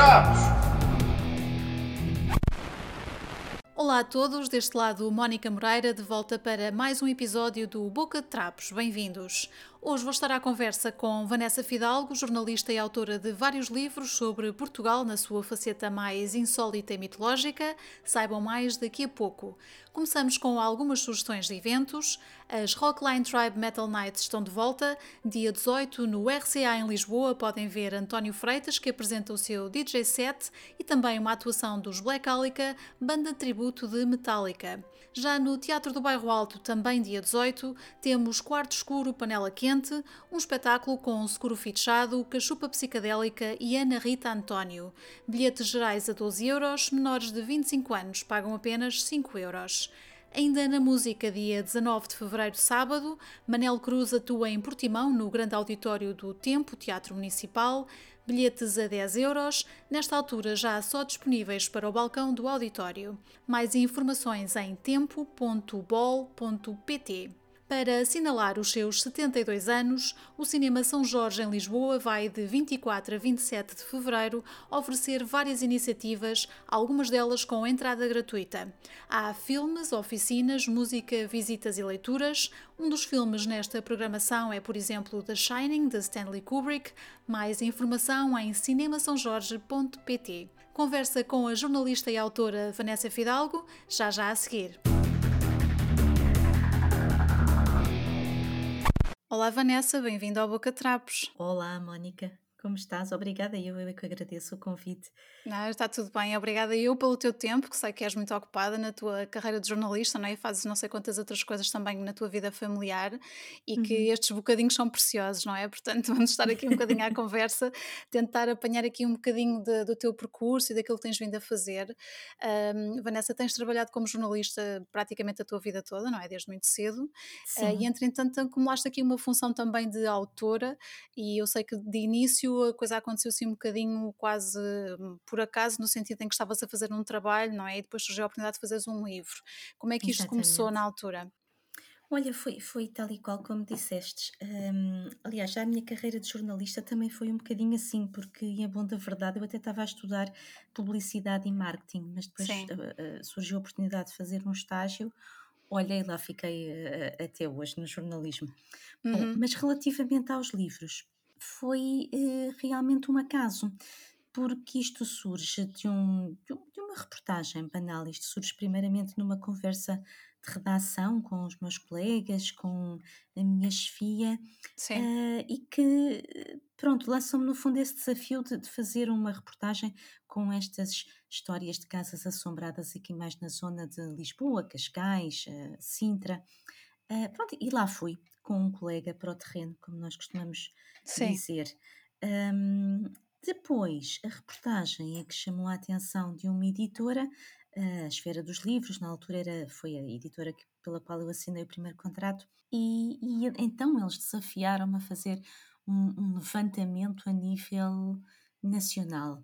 Trapos! Olá a todos, deste lado Mónica Moreira, de volta para mais um episódio do Boca de Trapos. Bem-vindos. Hoje vou estar à conversa com Vanessa Fidalgo, jornalista e autora de vários livros sobre Portugal na sua faceta mais insólita e mitológica. Saibam mais daqui a pouco. Começamos com algumas sugestões de eventos. As Rockline Tribe Metal Nights estão de volta. Dia 18, no RCA em Lisboa, podem ver António Freitas, que apresenta o seu DJ set, e também uma atuação dos Black Alica, banda tributo de Metallica. Já no Teatro do Bairro Alto, também dia 18, temos Quarto Escuro Panela Quente, um espetáculo com Seguro Fichado, Cachupa Psicadélica e Ana Rita António. Bilhetes gerais a 12 euros, menores de 25 anos pagam apenas 5 euros. Ainda na música, dia 19 de fevereiro, sábado, Manel Cruz atua em Portimão, no grande auditório do Tempo, Teatro Municipal. Bilhetes a 10 euros, nesta altura já só disponíveis para o balcão do auditório. Mais informações em tempo.bol.pt. Para assinalar os seus 72 anos, o Cinema São Jorge em Lisboa vai de 24 a 27 de fevereiro oferecer várias iniciativas, algumas delas com entrada gratuita. Há filmes, oficinas, música, visitas e leituras. Um dos filmes nesta programação é, por exemplo, The Shining, de Stanley Kubrick. Mais informação em cinemasaojorge.pt. Conversa com a jornalista e autora Vanessa Fidalgo, já já a seguir. Olá Vanessa, bem-vinda ao Boca Trapos. Olá, Mónica. Como estás? Obrigada, eu, eu é que agradeço o convite. Não, está tudo bem, obrigada eu pelo teu tempo, que sei que és muito ocupada na tua carreira de jornalista, não é? fazes não sei quantas outras coisas também na tua vida familiar e uhum. que estes bocadinhos são preciosos, não é? Portanto, vamos estar aqui um bocadinho à conversa, tentar apanhar aqui um bocadinho de, do teu percurso e daquilo que tens vindo a fazer. Um, Vanessa, tens trabalhado como jornalista praticamente a tua vida toda, não é? Desde muito cedo. Uh, e entretanto, acumulaste aqui uma função também de autora e eu sei que de início a coisa aconteceu assim um bocadinho quase hum, por acaso, no sentido em que estavas a fazer um trabalho, não é? E depois surgiu a oportunidade de fazeres um livro. Como é que isto Exatamente. começou na altura? Olha, foi, foi tal e qual como dissestes. Um, aliás, já a minha carreira de jornalista também foi um bocadinho assim, porque, em bom da verdade, eu até estava a estudar publicidade e marketing, mas depois uh, uh, surgiu a oportunidade de fazer um estágio. Olha, e lá fiquei uh, até hoje no jornalismo. Uhum. Bom, mas relativamente aos livros, foi eh, realmente um acaso, porque isto surge de, um, de uma reportagem banal. Isto surge primeiramente numa conversa de redação com os meus colegas, com a minha chefia, uh, e que, pronto, lançam-me no fundo esse desafio de, de, fazer uma reportagem com estas histórias de casas assombradas aqui mais na zona de Lisboa, Cascais, uh, Sintra. Uh, pronto, e lá fui com um colega para o terreno, como nós costumamos Sim. dizer. Um, depois, a reportagem é que chamou a atenção de uma editora, a Esfera dos Livros, na altura era, foi a editora que, pela qual eu assinei o primeiro contrato, e, e então eles desafiaram-me a fazer um, um, levantamento a nível nacional.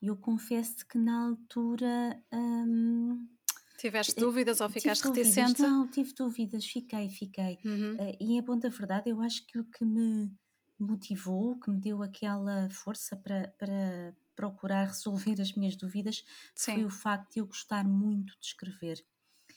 Eu confesso que na altura um, Tiveste dúvidas ou ficaste tive reticente? Dúvidas, não, tive dúvidas, fiquei, fiquei. Uhum. Uh, e em bom da verdade, eu acho que o que me motivou, que me deu aquela força para, para procurar resolver as minhas dúvidas, Sim. foi o facto de eu gostar muito de escrever.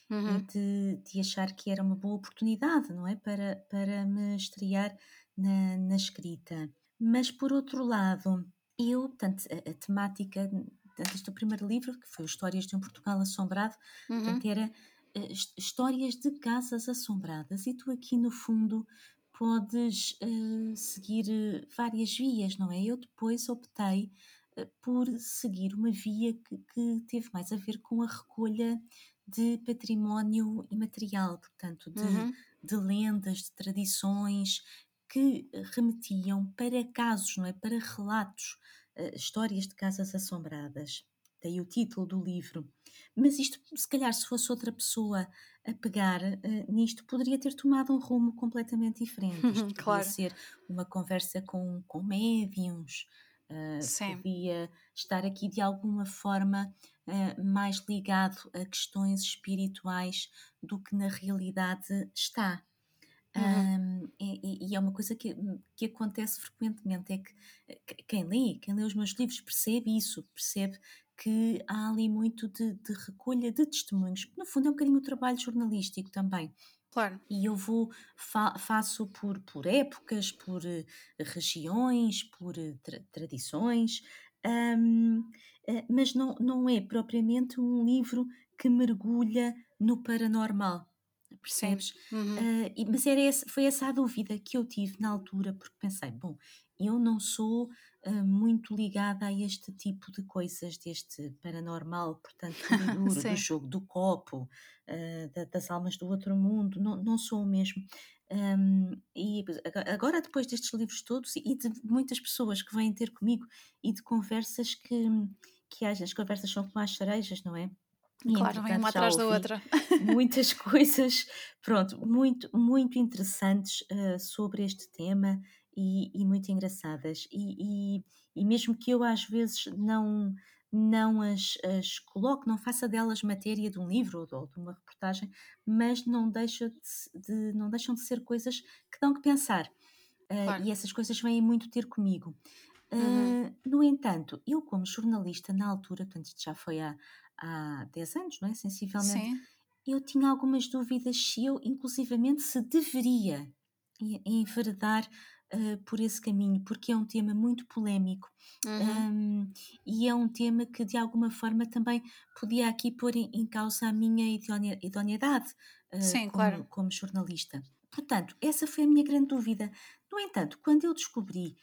Uhum. E de, de achar que era uma boa oportunidade, não é? Para, para me estrear na, na escrita. Mas por outro lado, eu, portanto, a, a temática Portanto, este é o primeiro livro, que foi Histórias de um Portugal Assombrado, uhum. portanto, era uh, histórias de casas assombradas. E tu aqui, no fundo, podes uh, seguir uh, várias vias, não é? Eu depois optei por seguir uma via que, que, teve mais a ver com a recolha de património imaterial, portanto, de, uhum. de lendas, de tradições que remetiam para casos, não é? Para relatos uh, histórias de casas assombradas. Daí o título do livro. Mas isto, se calhar, se fosse outra pessoa a pegar uh, nisto, poderia ter tomado um rumo completamente diferente. Isto claro. podia ser uma conversa com, com médiums, uh, podia estar aqui de alguma forma uh, mais ligado a questões espirituais do que na realidade está. Uhum. Um, e, e, é uma coisa que, que acontece frequentemente, é que quem lê, quem lê os meus livros percebe isso, percebe que há ali muito de, de recolha de testemunhos. No fundo é um bocadinho o trabalho jornalístico também. Claro. E eu vou, fa faço por, por épocas, por uh, regiões, por uh, tra tradições, um, uh, eh, mas não, não é propriamente um livro que mergulha no paranormal percebes? Uhum. Uh, mas era esse, foi essa a dúvida que eu tive na altura, porque pensei, bom, eu não sou uh, muito ligada a este tipo de coisas, deste paranormal, portanto, do, do jogo do copo, uh, da, das almas do outro mundo, não, não sou mesmo. Um, e agora, depois destes livros todos e de muitas pessoas que vêm ter comigo e de conversas que, que as conversas são como as cerejas, não é? E, claro, vem uma atrás da outra. Muitas coisas, pronto, muito, muito interessantes uh, sobre este tema e, e muito engraçadas. E, e, e, mesmo que eu às vezes não, não as, as coloque, não faça delas matéria de um livro ou de uma reportagem, mas não, deixa de, de não deixam de ser coisas que dão que pensar. Uh, claro. E essas coisas vêm muito ter comigo. Uh, uhum. No entanto, eu, como jornalista, na altura, portanto, isto já foi há, há 10 anos, não é? Sensivelmente. Sim. Eu tinha algumas dúvidas se eu, inclusivamente, se deveria enveredar uh, por esse caminho, porque é um tema muito polémico uhum. um, e é um tema que, de alguma forma, também podia aqui pôr em, em causa a minha idoneidade uh, Sim, como, claro. como jornalista. Portanto, essa foi a minha grande dúvida. No entanto, quando eu descobri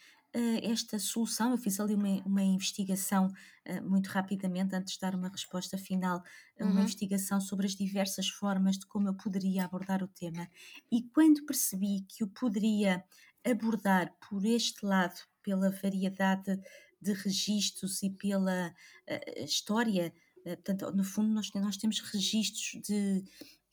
esta solução. Eu fiz ali uma, uma investigação uh, muito rapidamente, antes de dar uma resposta final, uhum. uma investigação sobre as diversas formas de como eu poderia abordar o tema. E quando percebi que eu poderia abordar por este lado, pela variedade de registros e pela uh, história, portanto, no fundo, nós, nós temos registros de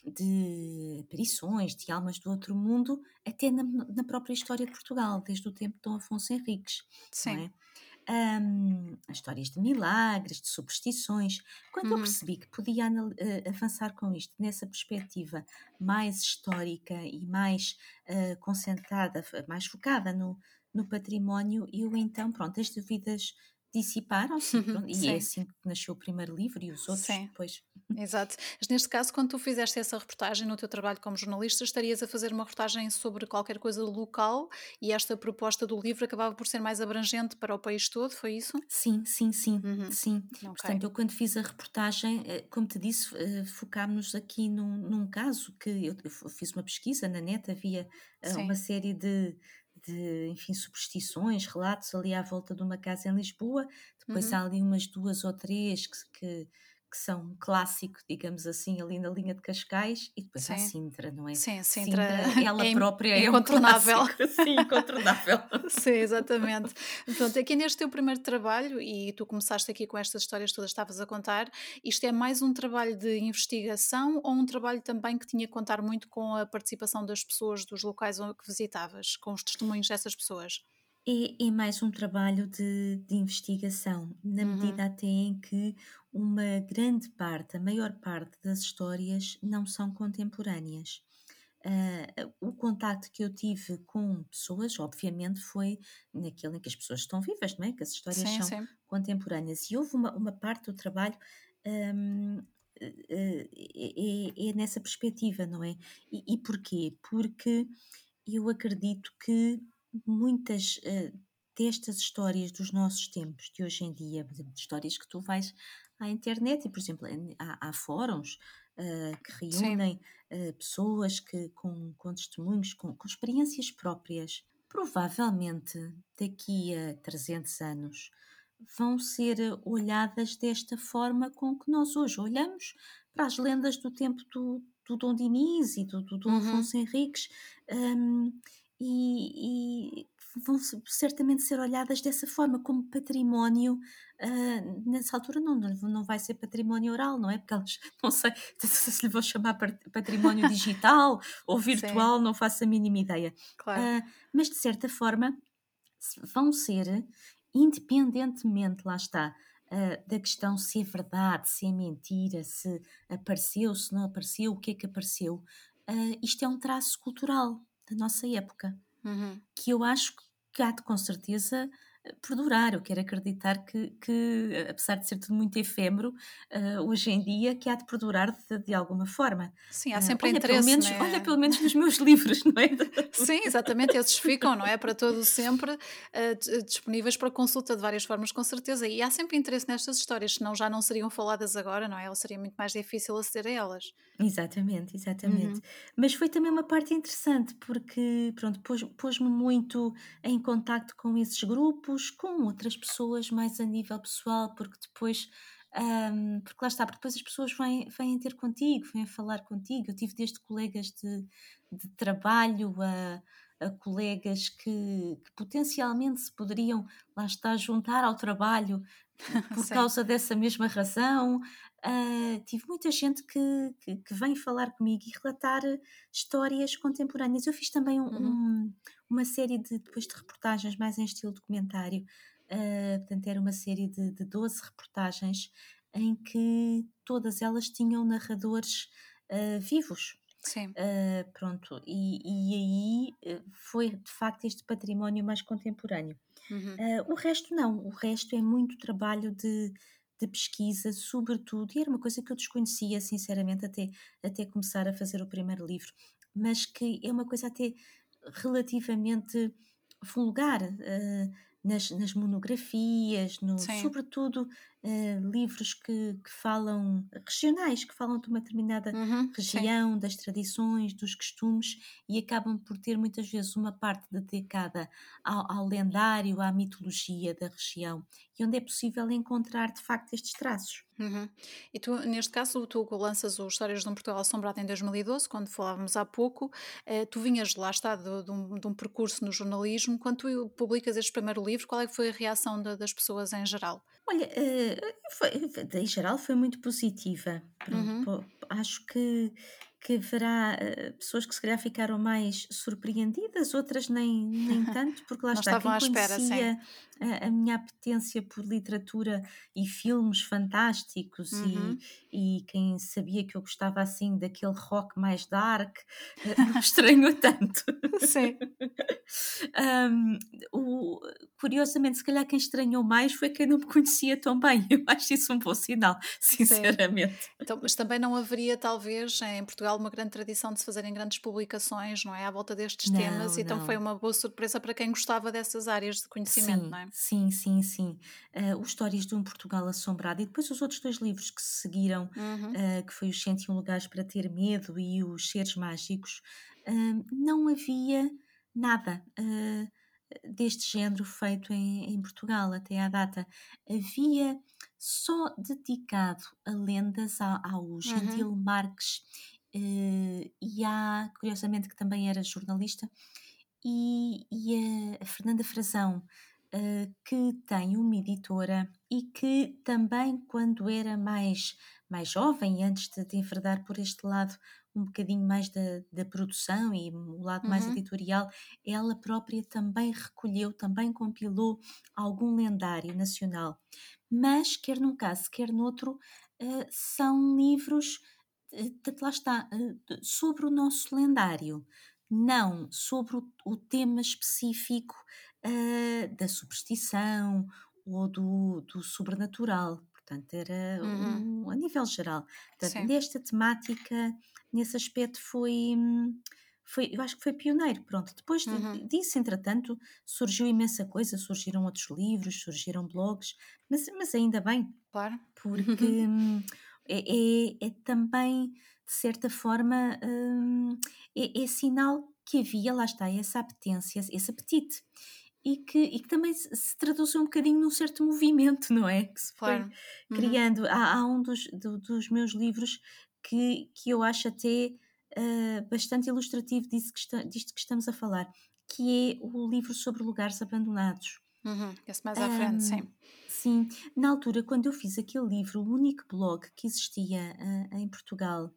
de aparições, de almas do outro mundo, até na, na, própria história de Portugal, desde o tempo de Dom Afonso Henriques. Sim. É? Um, histórias de milagres, de superstições. Quando uhum. eu percebi que podia uh, avançar com isto nessa perspectiva mais histórica e mais uh, concentrada, mais focada no, no património, eu então, pronto, as dúvidas dissiparam-se uhum, e é assim que nasceu o primeiro livro e os outros sim. depois. Exato. Mas neste caso, quando tu fizeste essa reportagem no teu trabalho como jornalista, estarias a fazer uma reportagem sobre qualquer coisa local e esta proposta do livro acabava por ser mais abrangente para o país todo, foi isso? Sim, sim, sim, uhum. sim. Okay. Portanto, eu quando fiz a reportagem, eh, como te disse, eh, focámos aqui num, num caso que eu, eu, fiz uma pesquisa na net, havia eh, sim. uma série de de, enfim, superstições, relatos ali à volta de uma casa em Lisboa. Depois uhum. há ali umas duas ou três que, que que são um clássico, digamos assim, ali na linha de Cascais, e depois Sim. há Sintra, não é? Sim, Sintra, Sintra ela é própria é incontornável. Um Sim, incontornável. Sim, exatamente. Pronto, aqui neste teu primeiro trabalho, e tu começaste aqui com estas histórias todas que estavas a contar, isto é mais um trabalho de investigação ou um trabalho também que tinha que contar muito com a participação das pessoas dos locais que visitavas, com os testemunhos dessas pessoas? É, é mais um trabalho de, de investigação, na uhum. medida até em que uma grande parte, a maior parte das histórias não são contemporâneas. Uh, o contacto que eu tive com pessoas, obviamente, foi naquele em que as pessoas estão vivas, não é? Que as histórias sim, são sim. contemporâneas. E houve uma, uma parte do trabalho um, é, é, é, nessa perspectiva, não é? E, e porquê? Porque eu acredito que muitas uh, destas histórias dos nossos tempos, de hoje em dia, histórias que tu vais à internet e, por exemplo, há, há fóruns uh, que reúnem uh, pessoas que, com, com testemunhos, com, com experiências próprias. Provavelmente, daqui a 300 anos, vão ser olhadas desta forma com que nós hoje olhamos para as lendas do tempo do, do Dom Diniz e do, do Dom uhum. Afonso Henriques. Um, e, e, vão certamente ser olhadas dessa forma, como património. Uh, nessa altura não, não vai ser património oral, não é? Porque elas, não sei se lhe vou chamar património digital ou virtual, Sim. não faço a mínima ideia. Claro. Uh, mas de certa forma vão ser, independentemente, lá está, uh, da questão se é verdade, se é mentira, se apareceu, se não apareceu, o que é que apareceu. isto é um traço cultural da nossa época, Uhum. que eu acho que há de com certeza perdurar. Eu quero acreditar que, que apesar de ser tudo muito efêmero, uh, hoje em dia, que há de perdurar de, de alguma forma. Sim, há Uh, sempre olha, interesse, pelo menos, né? olha, pelo menos nos meus livros, não é? Sim, exatamente, esses ficam, não é? Para todo sempre uh, disponíveis para consulta de várias formas, com certeza. E há sempre interesse nestas histórias, senão já não seriam faladas agora, não é? Ou seria muito mais difícil aceder a elas. Exatamente, exatamente. Uhum. Mas foi também uma parte interessante, porque, pronto, pôs-me pôs muito em contacto com esses grupos, com outras pessoas mais a nível pessoal, porque depois, um, porque lá está, porque depois as pessoas vêm, vêm ter contigo, vêm falar contigo. Eu tive desde colegas de, de trabalho a, a colegas que, que, potencialmente se poderiam, lá está, juntar ao trabalho por causa dessa mesma razão. Uh, tive muita gente que, que, que, vem falar comigo e relatar histórias contemporâneas. Eu fiz também um, uhum. um, uma série de, depois de reportagens mais em estilo documentário. Uh, portanto, era uma série de, de 12 reportagens em que todas elas tinham narradores uh, vivos. Sim. Uh, pronto, e, e, aí foi de facto este património mais contemporâneo. Uhum. Uh, o resto não, o resto é muito trabalho de, de, pesquisa, sobretudo, e era uma coisa que eu desconhecia, sinceramente, até, até começar a fazer o primeiro livro, mas que é uma coisa até relativamente vulgar. Uh, nas, nas, monografias, no, sobretudo uh, livros que, que, falam regionais, que falam de uma determinada uhum, região, sim. das tradições, dos costumes e acabam por ter muitas vezes uma parte dedicada ao, ao lendário, à mitologia da região e onde é possível encontrar de facto estes traços. Uhum. E tu, neste caso, tu lanças o Histórias de um Portugal Assombrado em 2012, quando falávamos há pouco, eh, tu vinhas lá está de, de, um, de, um, percurso no jornalismo, quando tu publicas este primeiro livro, qual é que foi a reação de, das pessoas em geral? Olha, uh, foi, em geral foi muito positiva. Pronto, uhum. acho que que haverá uh, pessoas que se calhar ficaram mais surpreendidas, outras nem, nem tanto, porque lá Não está, quem à espera, conhecia a, a, minha apetência por literatura e filmes fantásticos uhum. e, e quem sabia que eu gostava assim daquele rock mais dark, uh, não estranhou tanto. Sim. um, o, curiosamente, se calhar quem estranhou mais foi quem não me conhecia tão bem. Eu acho isso um bom sinal, sinceramente. Então, mas também não haveria, talvez, em Portugal, uma grande tradição de se fazerem grandes publicações, não é? À volta destes não, temas, então não. foi uma boa surpresa para quem gostava dessas áreas de conhecimento, sim, não é? Sim, sim, sim. Uh, os Histórias de um Portugal Assombrado e depois os outros dois livros que se seguiram, uhum. uh, que foi Os 101 Lugares para Ter Medo e Os Seres Mágicos, uh, não havia nada deste género feito em, em, Portugal até à data. Havia só dedicado a lendas ao, Gentil uhum. Marques e há, curiosamente, que também era jornalista, e, e a, Fernanda Frazão, uh, que tem uma editora e que também, quando era mais, mais jovem, antes de, de enverdar por este lado um bocadinho mais da, da produção e o lado mais Uhum. editorial, ela própria também recolheu, também compilou algum lendário nacional. Mas, quer num caso, quer noutro, uh, são livros, uh, lá está, uh, sobre o nosso lendário, não sobre o, o tema específico da superstição ou do, do sobrenatural. Portanto, era Uhum. um, a nível geral. Portanto, Sim. nesta temática, nesse aspecto, foi, foi, eu acho que foi pioneiro. Pronto, depois de- Uhum. disso, entretanto, surgiu imensa coisa, surgiram outros livros, surgiram blogs, mas, mas ainda bem, Claro. porque hum, é, é- é também, de certa forma, hum, é, é sinal que havia, lá está, essa apetência, esse apetite. E que, e que também se, traduziu um bocadinho num certo movimento, não é? Que se foi Claro. Uhum. criando. Há, há um dos, do- dos meus livros que, que eu acho até ah, bastante ilustrativo disso que está- disto que estamos a falar, que é o livro sobre lugares abandonados. Uhum. Esse mais à frente, sim. Sim, na altura, quando eu fiz aquele livro, o único blog que existia ah, em Portugal,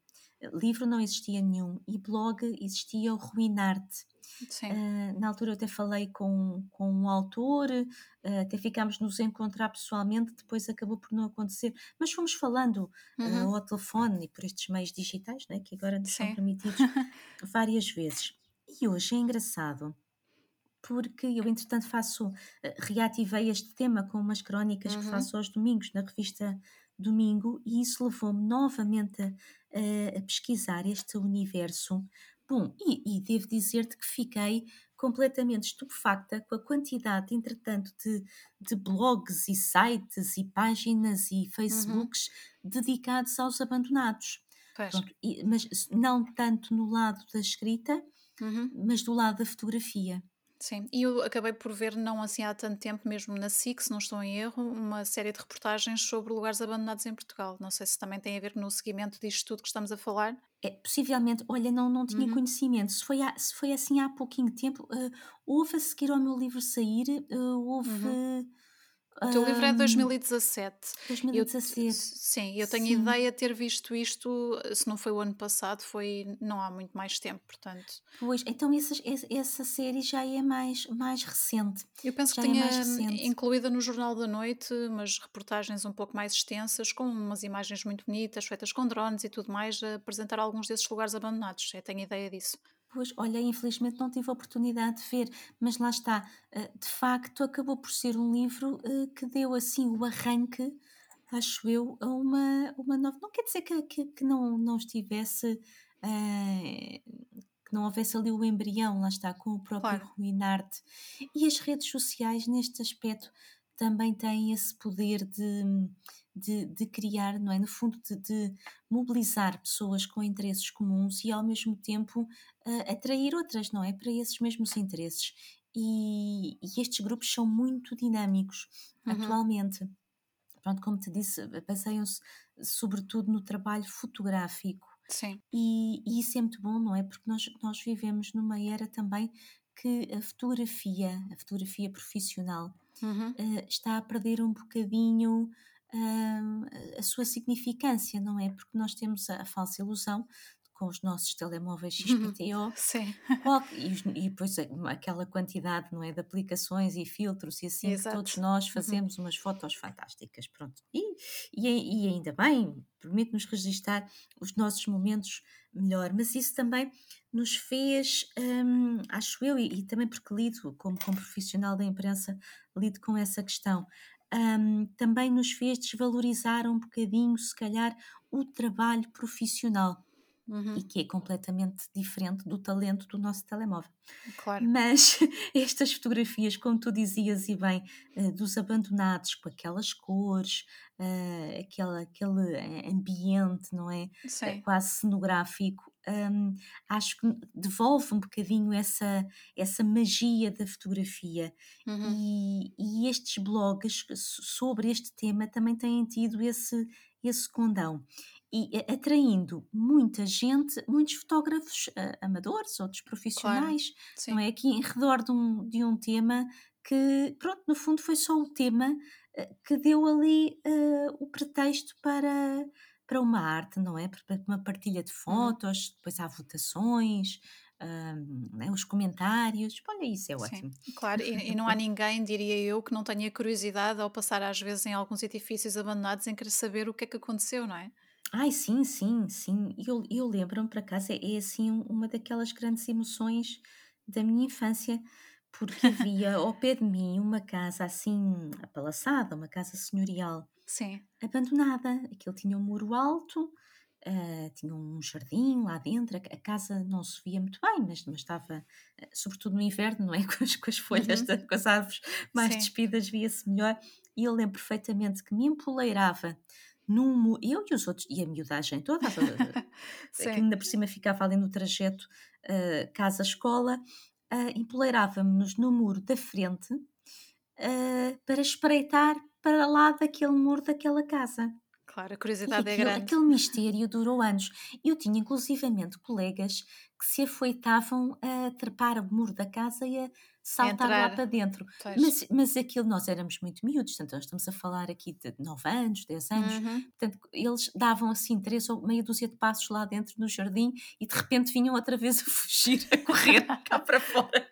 livro não existia nenhum, e blog existia o Ruinarte. Ah, na altura eu até falei com, com um autor, ah, até ficámos nos encontrar pessoalmente, depois acabou por não acontecer, mas fomos falando Uhum. ao telefone e por estes meios digitais, né, que agora nos são permitidos várias vezes. E hoje é engraçado porque eu, entretanto, faço, eh, reativei este tema com umas crónicas que Uhum, faço aos domingos na revista Domingo, e isso levou-me novamente a, a- pesquisar este universo. Bom, e, e devo dizer-te que fiquei completamente estupefacta com a quantidade, entretanto, de, de blogs e sites e páginas e uhum, Facebooks dedicados aos abandonados. Pronto, e- mas não tanto no lado da escrita, Uhum. mas do lado da fotografia. Sim, e eu acabei por ver, não assim há tanto tempo, mesmo na SIC, se não estou em erro, uma série de reportagens sobre lugares abandonados em Portugal. Não sei se também tem a ver no seguimento disto tudo que estamos a falar. É, possivelmente, olha, não, não tinha Uhum. conhecimento. Se foi, há- se foi assim há pouquinho tempo, eh, houve a seguir ao meu livro sair, eh, houve Uhum. O teu livro é de ahm, 2017. Eu, 2017. sim, eu tenho Sim, ideia de ter visto isto, se não foi o ano passado, foi não há muito mais tempo, portanto. pois, então essa, essa série já é mais, mais recente. Eu penso que Já é mais tenha recente. incluída no Jornal da Noite umas reportagens um pouco mais extensas, com umas imagens muito bonitas, feitas com drones e tudo mais, a apresentar alguns desses lugares abandonados. Eu tenho ideia disso. Olha, infelizmente não tive a oportunidade de ver, mas lá está. eh, De facto, acabou por ser um livro eh, que deu assim o arranque, acho eu, a uma, uma nova. Não quer dizer que, que, que não, não estivesse. eh, que não houvesse ali o embrião, lá está, com o próprio Claro. Ruinarte. E as redes sociais, neste aspecto, também têm esse poder de, de, de criar, não é? No fundo, de, de mobilizar pessoas com interesses comuns e, ao mesmo tempo, a atrair outras, não é? Para esses mesmos interesses. E, e estes grupos são muito dinâmicos Uhum. atualmente. Pronto, como te disse, baseiam-se sobretudo no trabalho fotográfico. Sim. E, e isso é muito bom, não é? Porque nós, nós vivemos numa era também que a fotografia, a fotografia profissional, Uhum. eh, está a perder um bocadinho a sua significância, não é? Porque nós temos a, a falsa ilusão com os nossos telemóveis XPTO Sim, e, e depois a- aquela quantidade não é, de aplicações e filtros e assim que todos exato. nós Uhum. fazemos umas fotos fantásticas, pronto. E, e, e ainda bem, permite-nos registar os nossos momentos melhor, mas isso também nos fez, hum, acho eu, e, e também porque lido como, como profissional da imprensa, lido com essa questão, hum, também nos fez desvalorizar um bocadinho, se calhar, o trabalho profissional e Uhum. que é completamente diferente do talento do nosso telemóvel. Claro. Mas estas fotografias, como tu dizias e bem, eh, dos abandonados com aquelas cores, eh, aquela, aquele eh, ambiente, não é? Sim. Quase cenográfico, hum, acho que devolve um bocadinho essa, essa magia da fotografia. Uhum. E, e estes blogs sobre este tema também têm tido esse, esse condão e a- atraindo muita gente, muitos fotógrafos ah, amadores, outros Claro. profissionais, não Sim. é? Aqui em redor de um, de um tema que, pronto, no fundo foi só o tema ah, que deu ali ah, o pretexto para, para uma arte, não é? Para uma partilha de Uhum. fotos, depois há votações, ah, não é? os comentários, olha, isso é Sim, ótimo. claro, e, e não há ninguém, diria eu, que não tenha curiosidade ao passar às vezes em alguns edifícios abandonados em querer saber o que é que aconteceu, não é? Ai, sim, sim, sim. Eu, eu lembro-me, por acaso, é, é assim um- uma daquelas grandes emoções da minha infância, porque havia ao pé de mim uma casa assim apalaçada, uma casa senhorial, Sim. abandonada. Aquilo tinha um muro alto, ah, tinha um jardim lá dentro. A, a casa não se via muito bem, mas, mas estava, ah, sobretudo no inverno, não é? Com as, com as folhas, Uhum. da- com as árvores mais Sim. despidas, via-se melhor. E eu lembro perfeitamente que me empoleirava num eu e os outros, e a miudagem toda, que ainda por cima ficava ali no trajeto ah, casa-escola, ah, empoleirávamos-nos no muro da frente ah, para espreitar para lá daquele muro daquela casa. Claro, a E curiosidade é aquilo, grande. aquele mistério durou anos. Eu tinha inclusivamente colegas que se afoitavam a trepar o muro da casa e a saltar lá Entrar, para dentro. pois. Mas, mas aquilo, nós éramos muito miúdos, portanto, nós estamos a falar aqui de 9 anos, 10 anos. Uhum. Portanto, eles davam assim três ou meia dúzia de passos lá dentro no jardim e de repente vinham outra vez a fugir, a correr cá para fora.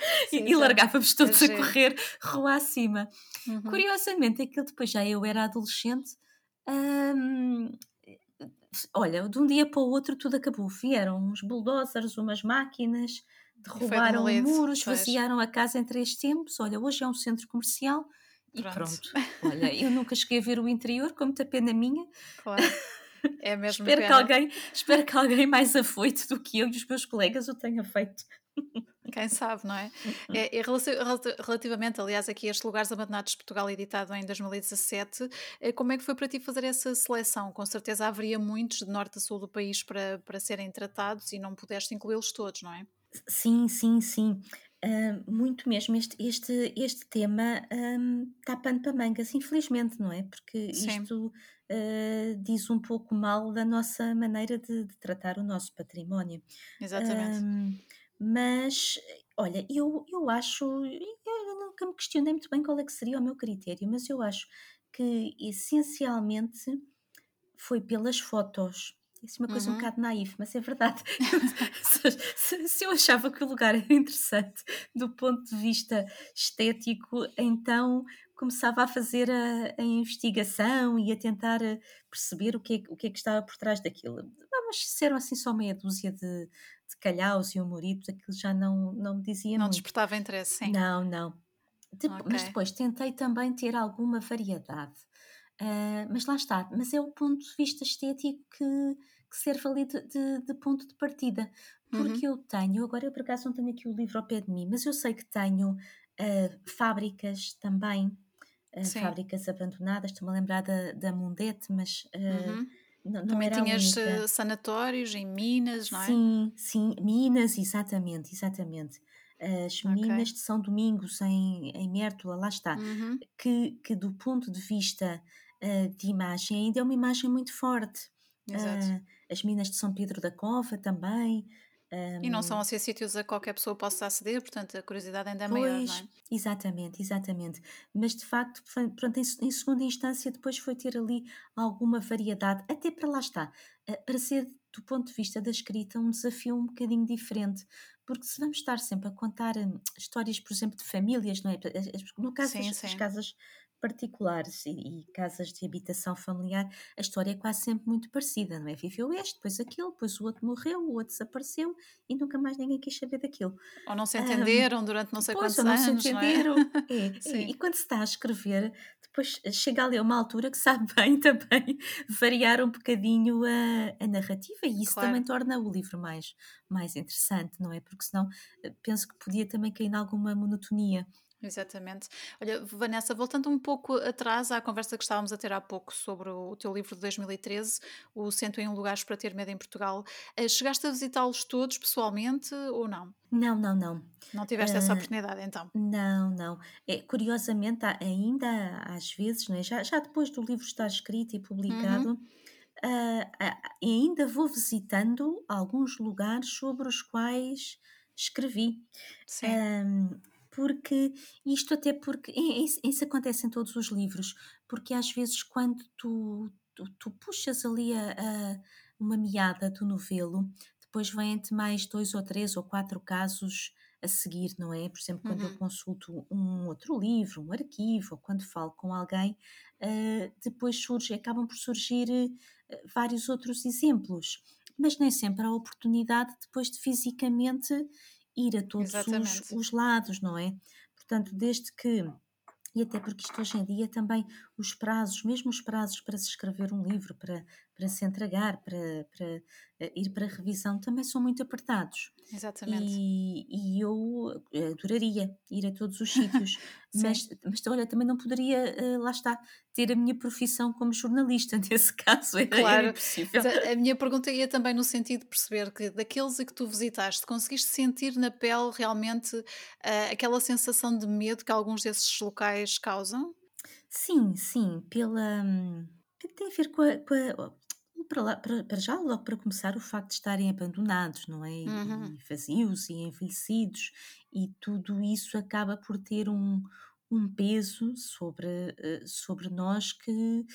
Sim, E, e largávamos é todos a giro. correr rua acima. Uhum. Curiosamente, aquilo depois já eu era adolescente. hum, olha, de um dia para o outro tudo acabou. Vieram uns bulldozers, umas máquinas, derrubaram o muro, esvaziaram a casa em três tempos. Olha, hoje é um centro comercial e pronto. pronto. Olha, eu nunca cheguei a ver o interior, com muita pena minha. Claro. É mesmo espero, que alguém, espero que alguém mais afoito do que eu e os meus colegas o tenha feito. Quem sabe, não é? Uhum. é, é relativamente, aliás, aqui a estes lugares abandonados de Portugal, editado em 2017, eh, como é que foi para ti fazer essa seleção? Com certeza haveria muitos de norte a sul do país para, para serem tratados e não pudeste incluí-los todos, não é? Sim, sim, sim. Uh, muito mesmo. Este, este, este tema está um, pano para mangas, infelizmente, não é? Porque isto uh, diz um pouco mal da nossa maneira de, de tratar o nosso património. Exatamente. Um, mas, olha, eu, eu acho, eu nunca me questionei muito bem qual é que seria o meu critério, mas eu acho que essencialmente foi pelas fotos. Isso é uma coisa um uhum. bocado naif, mas é verdade. se, se eu achava que o lugar era interessante do ponto de vista estético, então começava a fazer a, a investigação e a tentar perceber o que, é, o que é que estava por trás daquilo. Mas se eram assim só meia dúzia de, de calhaus e humoritos, aquilo já não, não me dizia Não muito. despertava interesse, sim. Não, não. De, okay. Mas depois tentei também ter alguma variedade. Uh, mas lá está, mas é o ponto de vista estético que, que serve ali de, de, de ponto de partida. Porque uhum. eu tenho, agora eu por acaso não tenho aqui o livro ao pé de mim, mas eu sei que tenho uh, fábricas também, uh, fábricas abandonadas, estou-me a lembrar da, da Mundete, mas uhum. Não, Também tinhas única. sanatórios em Minas, não é? Sim, sim, Minas, exatamente, exatamente. As okay. Minas de São Domingos, em, em Mértola, lá está. Uhum. Que, que do ponto de vista uh, de imagem ainda é uma imagem muito forte. Uh, as Minas de São Pedro da Cova também. Um, e não são assim sítios a qualquer pessoa possa aceder, portanto a curiosidade ainda é pois, maior, não é? Exatamente, exatamente. Mas de facto, pronto, em, em, segunda instância, depois foi ter ali alguma variedade, até para lá está, eh, para ser do ponto de vista da escrita um desafio um bocadinho diferente, porque se vamos estar sempre a contar hum, histórias, por exemplo, de famílias, não é? No caso sim, das, sim. das casas particulares e, e, casas de habitação familiar, a história é quase sempre muito parecida, não é? Viveu este, depois aquele, depois o outro morreu, o outro desapareceu e nunca mais ninguém quis saber daquilo. Ou não se entenderam um, durante não sei pois, quantos ou não anos. Se entenderam. Não é? É, e, e quando se está a escrever, depois chega ali a uma altura que sabe bem também variar um bocadinho a, a narrativa e isso claro. também torna o livro mais, mais interessante, não é? Porque senão eh, penso que podia também cair em alguma monotonia. Exatamente. Olha, Vanessa, voltando um pouco atrás à conversa que estávamos a ter há pouco sobre o teu livro de 2013, o 101 Lugares para Ter Medo em Portugal, eh, chegaste a visitá-los todos pessoalmente ou não? Não, não, não. Não tiveste uh, essa oportunidade então? Não, não. É, curiosamente, ainda às vezes, né, já, já depois do livro estar escrito e publicado, uhum. uh, uh, ainda vou visitando alguns lugares sobre os quais escrevi. Sim. Um, porque isto até porque isso acontece em todos os livros, porque às vezes quando tu, tu, tu puxas ali a, a, uma meada do novelo, depois vêm-te mais dois ou três ou quatro casos a seguir, não é? Por exemplo, quando uhum. eu consulto um outro livro, um arquivo, ou quando falo com alguém, uh, depois surge, acabam por surgir uh, vários outros exemplos. Mas nem sempre há oportunidade depois de fisicamente ir a todos os, os lados, não é? Portanto, desde que e até porque isto hoje em dia também os prazos, mesmo os prazos para se escrever um livro, para, para se entregar, para, para eh, ir para revisão, também são muito apertados. Exatamente. E, e eu adoraria ir a todos os sítios, mas, mas olha, também não poderia, uh, lá está, ter a minha profissão como jornalista, nesse caso era, claro. impossível. A minha pergunta ia também no sentido de perceber que daqueles a que tu visitaste, conseguiste sentir na pele realmente uh, aquela sensação de medo que alguns desses locais causam? Sim, sim, pela. Hum, tem a ver com a, com a para, lá, para, para, já, logo para começar, o facto de estarem abandonados, não é? Uhum. E vazios e envelhecidos, e tudo isso acaba por ter um, um peso sobre, eh, sobre nós que,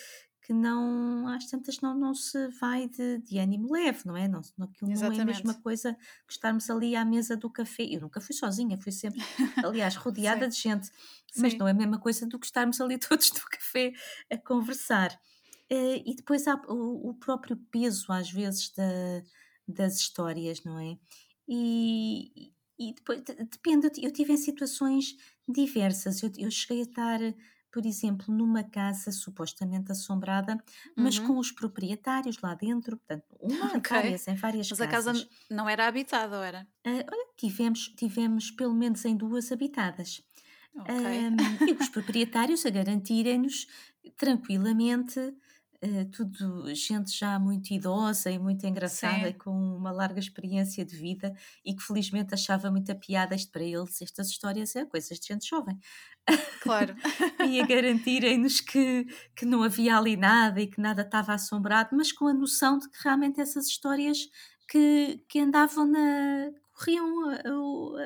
que não, às tantas não, não se vai de, de ânimo leve, não é? Não, aquilo não é a mesma coisa que estarmos ali à mesa do café. Eu nunca fui sozinha, fui sempre, aliás, rodeada de gente, mas Sim. não é a mesma coisa do que estarmos ali todos no café a conversar. Uh, e depois há o, o, próprio peso, às vezes, da, das histórias, não é? E, e depois, depende, eu tive em situações diversas. Eu, eu cheguei a estar por exemplo, numa casa supostamente assombrada, mas Uhum. com os proprietários lá dentro, portanto, uma, Ok. várias, em várias Mas a casa casas. n- não era habitada, ou era? Ah, olha, tivemos, tivemos pelo menos em duas habitadas. Ok. Ahm, e os proprietários a garantirem-nos tranquilamente, ah, tudo gente já muito idosa e muito engraçada, Sim, com uma larga experiência de vida e que felizmente achava muita piada isto para eles, estas histórias é coisas de gente jovem. claro. e a garantirem-nos que, que não havia ali nada e que nada estava assombrado, mas com a noção de que realmente essas histórias que, que andavam na. corriam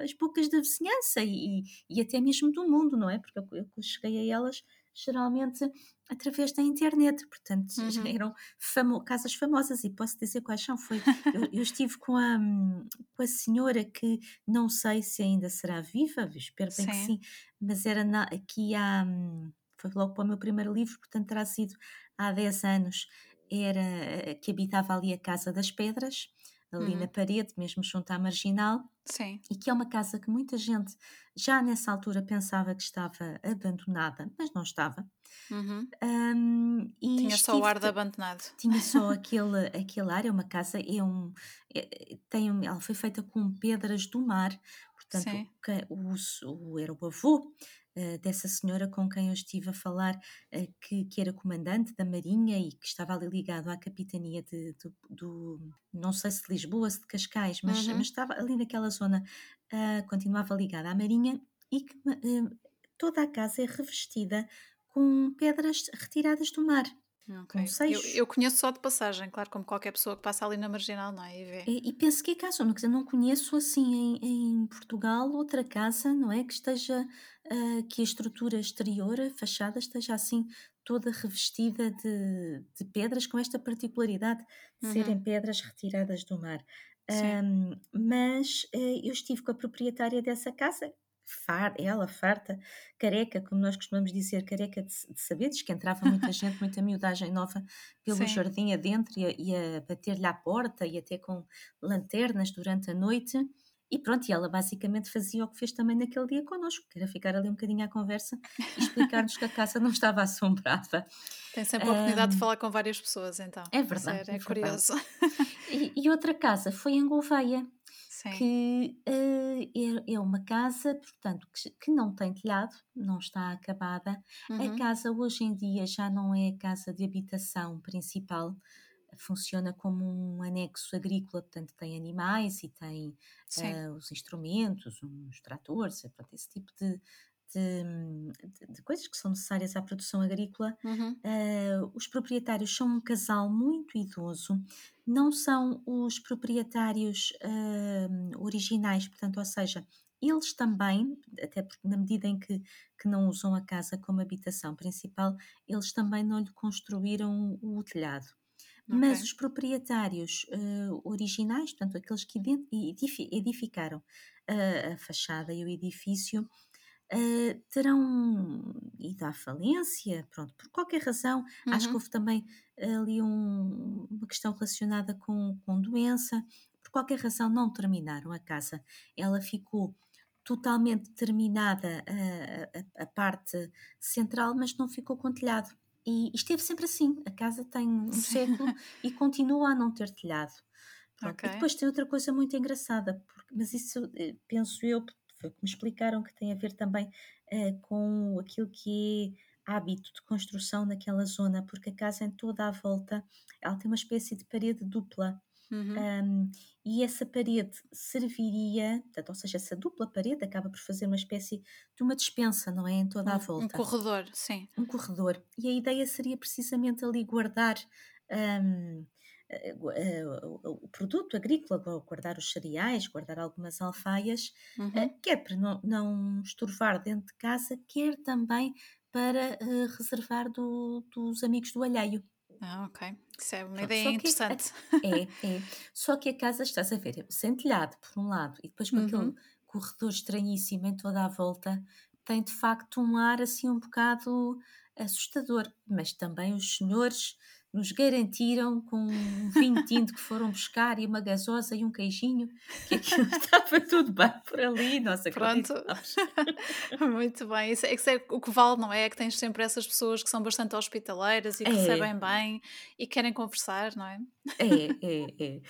as bocas da vizinhança e, e até mesmo do mundo, não é? Porque eu, eu cheguei a elas geralmente através da internet, portanto Uhum. eram famo- casas famosas e posso dizer quais são. Foi, eu, eu estive com a, com a senhora que não sei se ainda será viva, espero bem que Sim. sim, mas era na- aqui há. Foi logo para o meu primeiro livro, portanto terá sido há 10 anos. Era que habitava ali a Casa das Pedras, ali na Uhum. parede, mesmo junto à marginal, Sim. e que é uma casa que muita gente já nessa altura pensava que estava abandonada, mas não estava. Uhum. Hum, e Tinha só o ar de abandonado. tinha só aquele, aquele ar, é uma casa, é um, é- tem um- ela foi feita com pedras do mar, portanto, o, o- era o avô dessa senhora com quem eu estive a falar, eh, que, que era comandante da Marinha e que estava ali ligado à capitania de, do, do- não sei se de Lisboa, se de Cascais, mas, Uhum. mas estava ali naquela zona, ah, continuava ligada à Marinha e que eh, toda a casa é revestida com pedras retiradas do mar. Ok. Com Eu, eu conheço só de passagem, claro, como qualquer pessoa que passa ali na marginal, não é? E vê. E, e penso que é casa, não, quer dizer, não conheço assim em, em Portugal outra casa, não é? Que esteja, ah, que a estrutura exterior, a fachada, esteja assim toda revestida de, de pedras, com esta particularidade de serem Uhum. pedras retiradas do mar. Ahm, mas eh, eu estive com a proprietária dessa casa, far, ela farta, careca, como nós costumamos dizer, careca de, de saberes, que entrava muita gente, muita miudagem nova pelo Sim. jardim adentro e a, e a bater-lhe à porta e até com lanternas durante a noite. E pronto, e ela basicamente fazia o que fez também naquele dia connosco, que era ficar ali um bocadinho à conversa e explicar-nos que a casa não estava assombrada. Tem sempre a oportunidade de Ahm, falar com várias pessoas, então. é verdade, é, é é verdade. curioso. E, e outra casa foi em Gouveia, Sim. que eh, é, é uma casa, portanto, que, que não tem telhado, não está acabada. A Uhum. casa hoje em dia já não é a casa de habitação principal, funciona como um anexo agrícola, portanto tem animais e tem eh, os instrumentos, uns tratores, eh, pronto, esse tipo de, de, de- de coisas que são necessárias à produção agrícola. Uhum. Eh, os proprietários são um casal muito idoso, não são os proprietários eh, originais, portanto, ou seja, eles também, até porque na medida em que, que não usam a casa como habitação principal, eles também não lhe construíram o telhado. Mas Ok. os proprietários eh, originais, portanto, aqueles que edificaram a, a fachada e o edifício, eh, terão ido à falência, pronto, por qualquer razão. Acho que Uhum. houve também ali um- uma questão relacionada com, com doença. Por qualquer razão, não terminaram a casa. Ela ficou totalmente terminada a, a- a parte central, mas não ficou com telhado. E esteve sempre assim. A casa tem um século e continua a não ter telhado. Pronto. E depois tem outra coisa muito engraçada, porque- mas isso eh, penso eu, foi o que me explicaram que tem a ver também eh, com aquilo que é hábito de construção naquela zona, porque a casa em toda a volta, ela tem uma espécie de parede dupla. Uhum. Um, e essa parede serviria, portanto, ou seja, essa dupla parede acaba por fazer uma espécie de uma dispensa, não é? Em toda a Um, um volta corredor, sim. um corredor. E a ideia seria precisamente ali guardar gu- eh, o, o produto agrícola, gu- guardar os cereais, guardar algumas alfaias, eh, Uhum. quer para não, não estorvar dentro de casa, quer também para eh, reservar do- dos amigos do alheio. Ah, ok. Isso é uma Pronto, ideia a- interessante. é, é. Só que a casa, estás a ver, é sem telhado, por um lado, e depois com aquele Uhum. corredor estranhíssimo em toda a volta, tem de facto um ar assim um bocado assustador. Mas também os senhores nos garantiram com um vinho tinto que foram buscar e uma gasosa e um queijinho, que aquilo estava tudo bem por ali, nossa, Pronto, muito bem. Isso é, isso é o que vale, não é? É que tens sempre essas pessoas que são bastante hospitaleiras e que É, recebem bem e querem conversar, não é? é, é, é.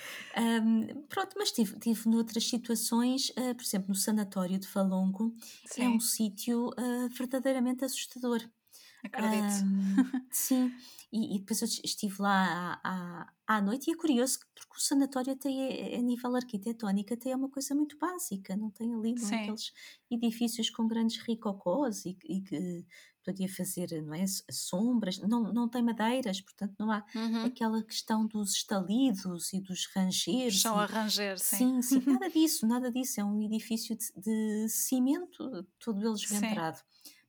Hum, pronto, mas tive, tive noutras situações, ah, por exemplo, no sanatório de Valongo, é um Sim, sítio ah, verdadeiramente assustador. Acredito. Ahm, sim, e, e depois eu estive lá à, à, à noite e é curioso que- porque o sanatório até é, a nível arquitetónico até é uma coisa muito básica, não tem ali, não é aqueles edifícios com grandes ricocós e, que- e que podia fazer, não é, sombras, não, não tem madeiras, portanto não há Uhum. aquela questão dos estalidos e dos rangeiros Chão a ranger, sim. sim, sim, nada disso, nada disso, é um edifício de, de cimento, todo ele Sim.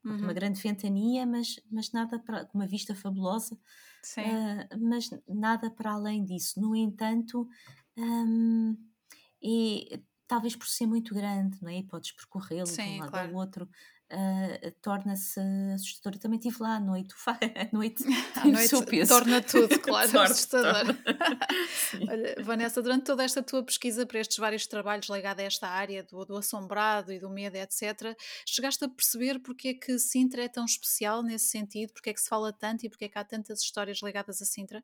Pronto, uma Uhum. grande ventania, mas, mas nada para, com uma vista fabulosa, ah, mas nada para além disso. No entanto, hum, é, talvez por ser muito grande, não é? E podes percorrê-lo de um lado ao claro. outro, ah, torna-se assustador. Eu também estive lá à noite, a noite À noite torna tudo, claro, Torna, assustador. torna. Olha, Vanessa, durante toda esta tua pesquisa para estes vários trabalhos ligados a esta área do, do assombrado e do medo, etc., chegaste a perceber porque é que Sintra é tão especial nesse sentido, porque é que se fala tanto e porque é que há tantas histórias ligadas a Sintra?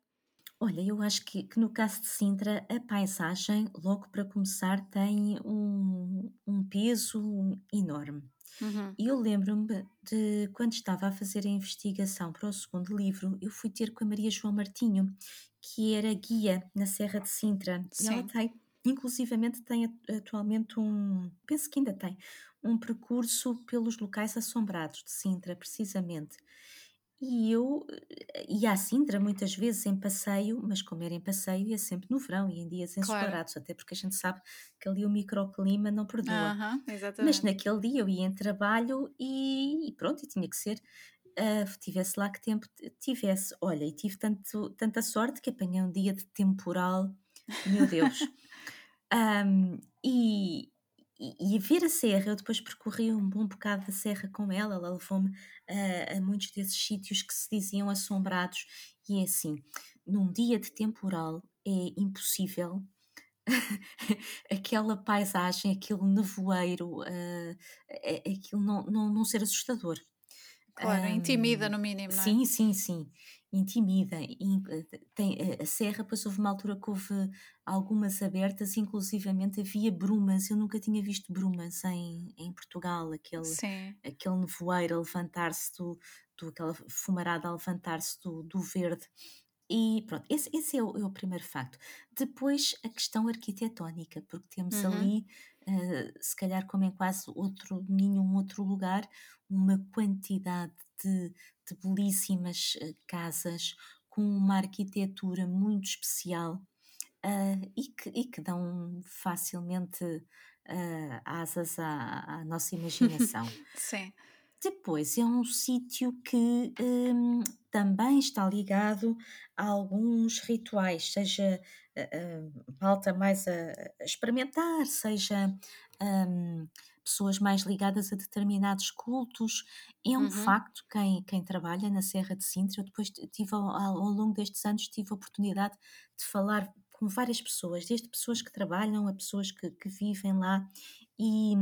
Olha, eu acho que, que no caso de Sintra, a paisagem, logo para começar, tem um, um peso enorme. Uhum. E eu lembro-me de quando estava a fazer a investigação para o segundo livro, eu fui ter com a Maria João Martinho, que era guia na Serra de Sintra. E ela Sim, tem, inclusivamente, tem atu- atualmente um, penso que ainda tem, um percurso pelos locais assombrados de Sintra, precisamente. E eu ia à Sintra muitas vezes em passeio, mas como era em passeio, ia sempre no verão e em dias claro. ensolarados, até porque a gente sabe que ali o microclima não perdoa. Mas naquele dia eu ia em trabalho e, e pronto, e tinha que ser, ah, tivesse lá que tempo tivesse. Olha, e tive tanto, tanta sorte que apanhei um dia de temporal, meu Deus. Ahm, e, e, e a ver a serra, eu depois percorri um bom bocado da serra com ela, ela levou-me a, a muitos desses sítios que se diziam assombrados, e é assim, num dia de temporal é impossível aquela paisagem, aquele nevoeiro, é aquilo não, não, não ser assustador. Claro, intimida Ahm, no mínimo, não é? sim, sim, sim, intimida. in- tem, a a serra, pois houve uma altura que houve algumas abertas, inclusivamente havia brumas. Eu nunca tinha visto brumas em, em Portugal, aquele, Sim, aquele nevoeiro a levantar-se do, do, aquela fumarada a levantar-se do, do verde. E pronto, esse, esse é, o, é o primeiro facto. Depois a questão arquitetónica, porque temos uhum, ali, eh, se calhar como em quase outro, nenhum outro lugar, uma quantidade de, de belíssimas eh, casas com uma arquitetura muito especial ah, e, que, e que dão facilmente ah, asas à, à nossa imaginação. sim, Depois é um sítio que hum, também está ligado a alguns rituais, seja ah, ah, malta mais a, a experimentar, seja hum, pessoas mais ligadas a determinados cultos. É um uhum, facto, quem, quem trabalha na Serra de Sintra, eu depois tive ao, ao longo destes anos tive a oportunidade de falar com várias pessoas, desde pessoas que trabalham a pessoas que, que vivem lá, e,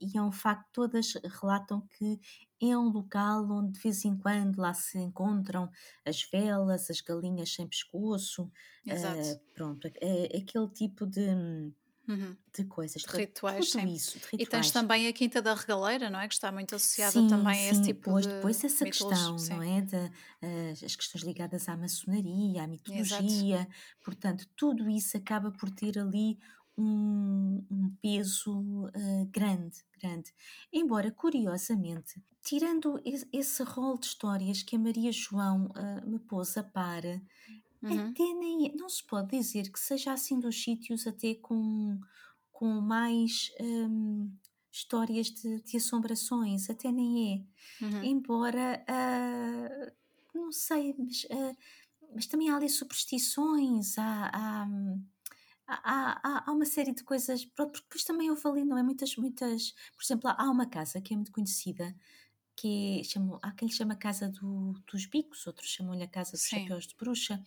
e é um facto, todas relatam que é um local onde de vez em quando lá se encontram as velas, as galinhas sem pescoço, exato. ah, pronto, é, é aquele tipo de, Uhum. de coisas, De rituais, tudo sim. isso, de E tens rituais. também a Quinta da Regaleira, não é? Que está muito associada Sim, também a esse sim, tipo pois de depois essa questão, não Sim, é? De, eh, as questões ligadas à maçonaria, à exato. mitologia, portanto, tudo isso acaba por ter ali um, um peso eh, grande, grande. Embora, curiosamente, tirando esse, rol de histórias que a Maria João eh, me pôs a par, Uhum. até nem não se pode dizer que seja assim dos sítios até com, com mais hum, histórias de, de assombrações, até nem é. Uhum. Embora, ah, não sei, mas, ah, mas também há ali superstições, há, há, há, há- há uma série de coisas, porque depois também houve ali, não é? Muitas, muitas, por exemplo, há uma casa que é muito conhecida, que é, chamam, há quem lhe chama Casa do, dos Bicos, outros chamam-lhe a Casa dos Sim. Chapéus de Bruxa.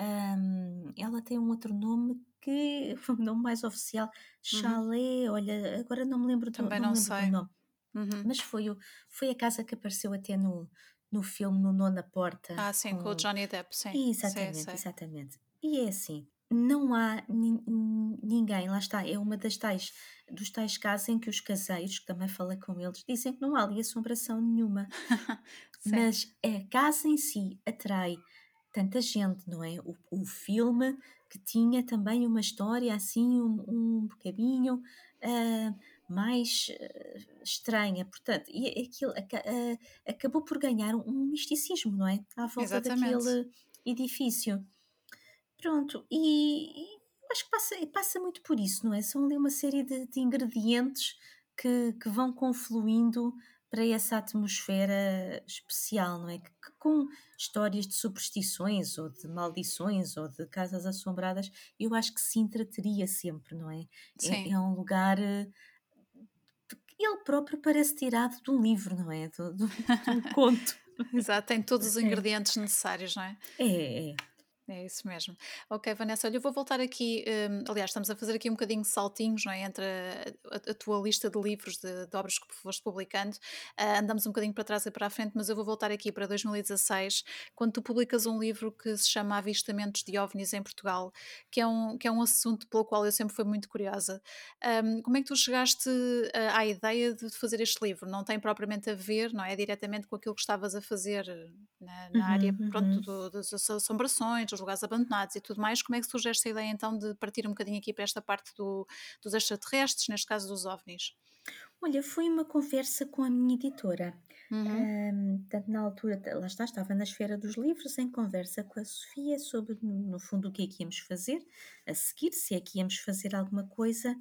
Um, ela tem um outro nome que, um nome mais oficial, Uhum. Chalé, olha, agora não me lembro do, Também não lembro do sei. nome, Uhum. mas foi, o, foi a casa que apareceu até no, no filme No Nona Porta, Ah, sim, com o com, Johnny Depp, sim. Sei, Exatamente, sei. exatamente. E é assim, não há nin- ninguém, lá está, é uma das tais, dos tais casos em que os caseiros, que também falei com eles, dizem que não há ali assombração nenhuma, mas a casa em si atrai tanta gente, não é? O, o filme que tinha também uma história assim, um, um bocadinho ah, mais ah, estranha, portanto, e aquilo ah, acabou por ganhar um, um misticismo, não é? À volta exatamente. daquele edifício. Pronto, e, e acho que passa, passa muito por isso, não é? São ali uma série de, de ingredientes que, que vão confluindo para essa atmosfera especial, não é? Que, que com histórias de superstições ou de maldições ou de casas assombradas, eu acho que Sintra teria sempre, não é? É, Sim, é um lugar. eh, que Ele próprio parece tirado de um livro, não é? De, de- de um conto. exato, tem todos os É, ingredientes necessários, não é? é, é. É isso mesmo. Ok, Vanessa, olha, eu vou voltar aqui. hum, aliás, estamos a fazer aqui um bocadinho de saltinhos, não é? Entre a, a- a tua lista de livros, de, de obras que foste publicando. Ah, andamos um bocadinho para trás e para a frente, mas eu vou voltar aqui para 2016, quando tu publicas um livro que se chama Avistamentos de OVNIs em Portugal, que é um, que é um assunto pelo qual eu sempre fui muito curiosa. Hum, como é que tu chegaste ah, à ideia de fazer este livro? Não tem propriamente a ver, não é? Diretamente com aquilo que estavas a fazer na, na área, Uhum, pronto, uhum. do- das assombrações, dos lugares abandonados e tudo mais. Como é que surge esta ideia então de partir um bocadinho aqui para esta parte do- dos extraterrestres, neste caso dos OVNIs? Olha, foi uma conversa com a minha editora. Uhum, portanto, na altura, lá está, estava na esfera dos livros, em conversa com a Sofia sobre, no fundo, o que é que íamos fazer a seguir, se é que íamos fazer alguma coisa,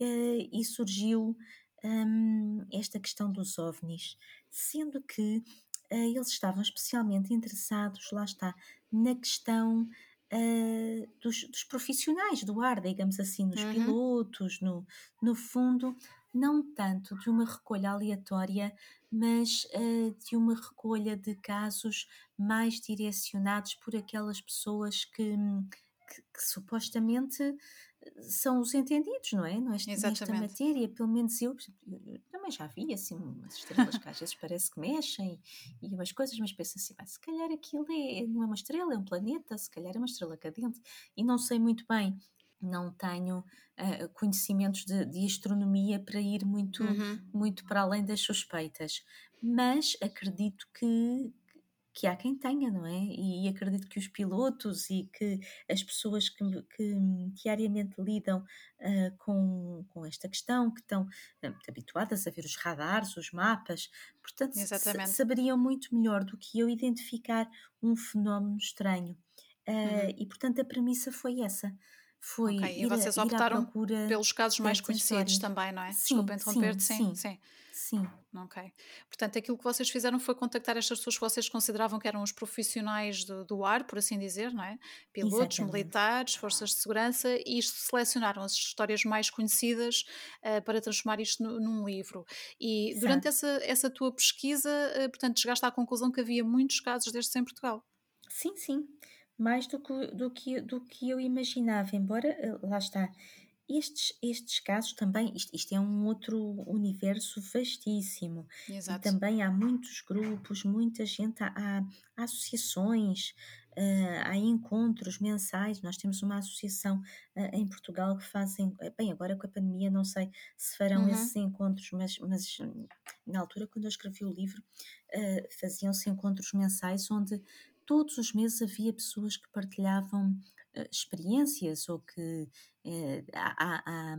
eh, e surgiu ahm, esta questão dos OVNIs, sendo que eles estavam especialmente interessados, lá está, na questão eh, dos, dos profissionais do ar, digamos assim, nos uhum, pilotos, no, no fundo, não tanto de uma recolha aleatória, mas eh, de uma recolha de casos mais direcionados por aquelas pessoas que, que- que supostamente eh, são os entendidos, não é? Nesta, nesta exatamente. matéria, pelo menos eu, eu- também já vi assim umas estrelas que às vezes parece que mexem e umas coisas, mas penso assim, "Ah, se calhar aquilo é, não é uma estrela, é um planeta, se calhar é uma estrela cadente, e não sei muito bem, não tenho ah, conhecimentos de, de astronomia para ir muito, Uhum, muito para além das suspeitas, mas acredito que, que há quem tenha, não é? E acredito que os pilotos e que as pessoas que, que diariamente lidam ah, com, com esta questão, que estão ah, habituadas a ver os radares, os mapas, portanto, saberiam muito melhor do que eu identificar um fenómeno estranho. Ah, Uhum. e portanto a premissa foi essa, foi Ok, e a- vocês optaram pelos casos mais conhecidos também, não é? Sim, Desculpa interromper-te, sim, sim, sim. sim, Ok. Portanto, aquilo que vocês fizeram foi contactar estas pessoas que vocês consideravam que eram os profissionais do, do ar, por assim dizer, não é? Pilotos, exatamente. militares, forças de segurança, e selecionaram as histórias mais conhecidas eh, para transformar isto nu- num livro. E durante Exato. essa, essa tua pesquisa, eh, portanto, chegaste à conclusão que havia muitos casos destes em Portugal. Sim, sim, mais do que, do que, do que eu imaginava, embora, eh, lá está, estes, estes casos também, isto, isto é um outro universo vastíssimo e Exato. também há muitos grupos, muita gente, há, há- associações, eh, há encontros mensais, nós temos uma associação eh, em Portugal que fazem, bem, agora com a pandemia não sei se farão Uhum. esses encontros, mas, mas hum, na altura quando eu escrevi o livro, eh, faziam-se encontros mensais onde todos os meses havia pessoas que partilhavam eh, experiências ou que eh, há, há-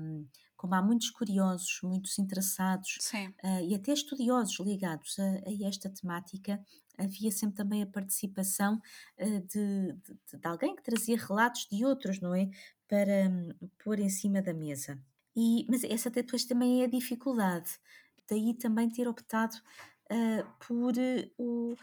como há muitos curiosos, muitos interessados ah, e até estudiosos ligados a, a esta temática, havia sempre também a participação de, de- de alguém que trazia relatos de outros, não é? Para hum, pôr em cima da mesa. E, mas essa depois também é a dificuldade. Daí também ter optado por o-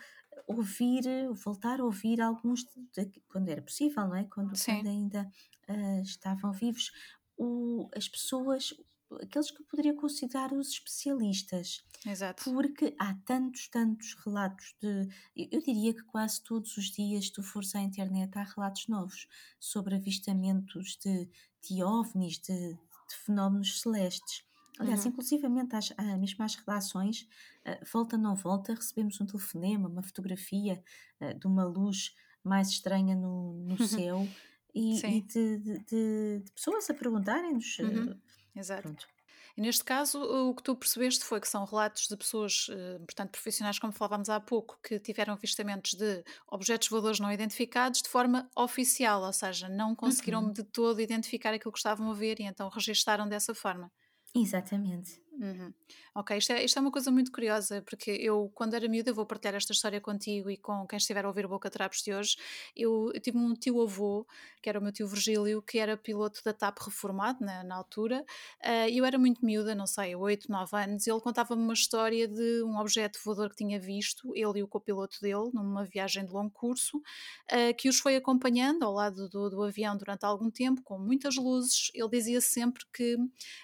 ouvir, voltar a ouvir alguns, de- quando era possível, não é? Quando, quando ainda ah, estavam vivos, o- as pessoas aqueles que eu poderia considerar os especialistas. Exato. Porque há tantos, tantos relatos de. Eu, eu diria que quase todos os dias, tu fores à internet, há relatos novos sobre avistamentos de, de ovnis, de, de fenómenos celestes. Aliás, Uhum. inclusivamente às, à- mesmo às redações, ah, volta não volta, recebemos um telefonema, uma fotografia ah, de uma luz mais estranha no, no céu e, e de, de- de- pessoas a perguntarem-nos. Uhum. ah, Exato. pronto. E neste caso, o que tu percebeste foi que são relatos de pessoas, portanto, profissionais, como falávamos há pouco, que tiveram avistamentos de objetos voadores não identificados de forma oficial, ou seja, não conseguiram Uhum. de todo identificar aquilo que estavam a ver e então registaram dessa forma. Exatamente. Uhum. Ok, isto é, isto é uma coisa muito curiosa, porque eu, quando era miúda, eu vou partilhar esta história contigo e com quem estiver a ouvir o Boca Trapos de hoje. Eu, eu tive um tio-avô, que era o meu tio Virgílio, que era piloto da TAP reformado na, na altura, eh, e eu era muito miúda, não sei, 8, 9 anos, e ele contava-me uma história de um objeto voador que tinha visto, ele e o copiloto dele, numa viagem de longo curso, eh, que os foi acompanhando ao lado do, do avião durante algum tempo, com muitas luzes. Ele dizia sempre que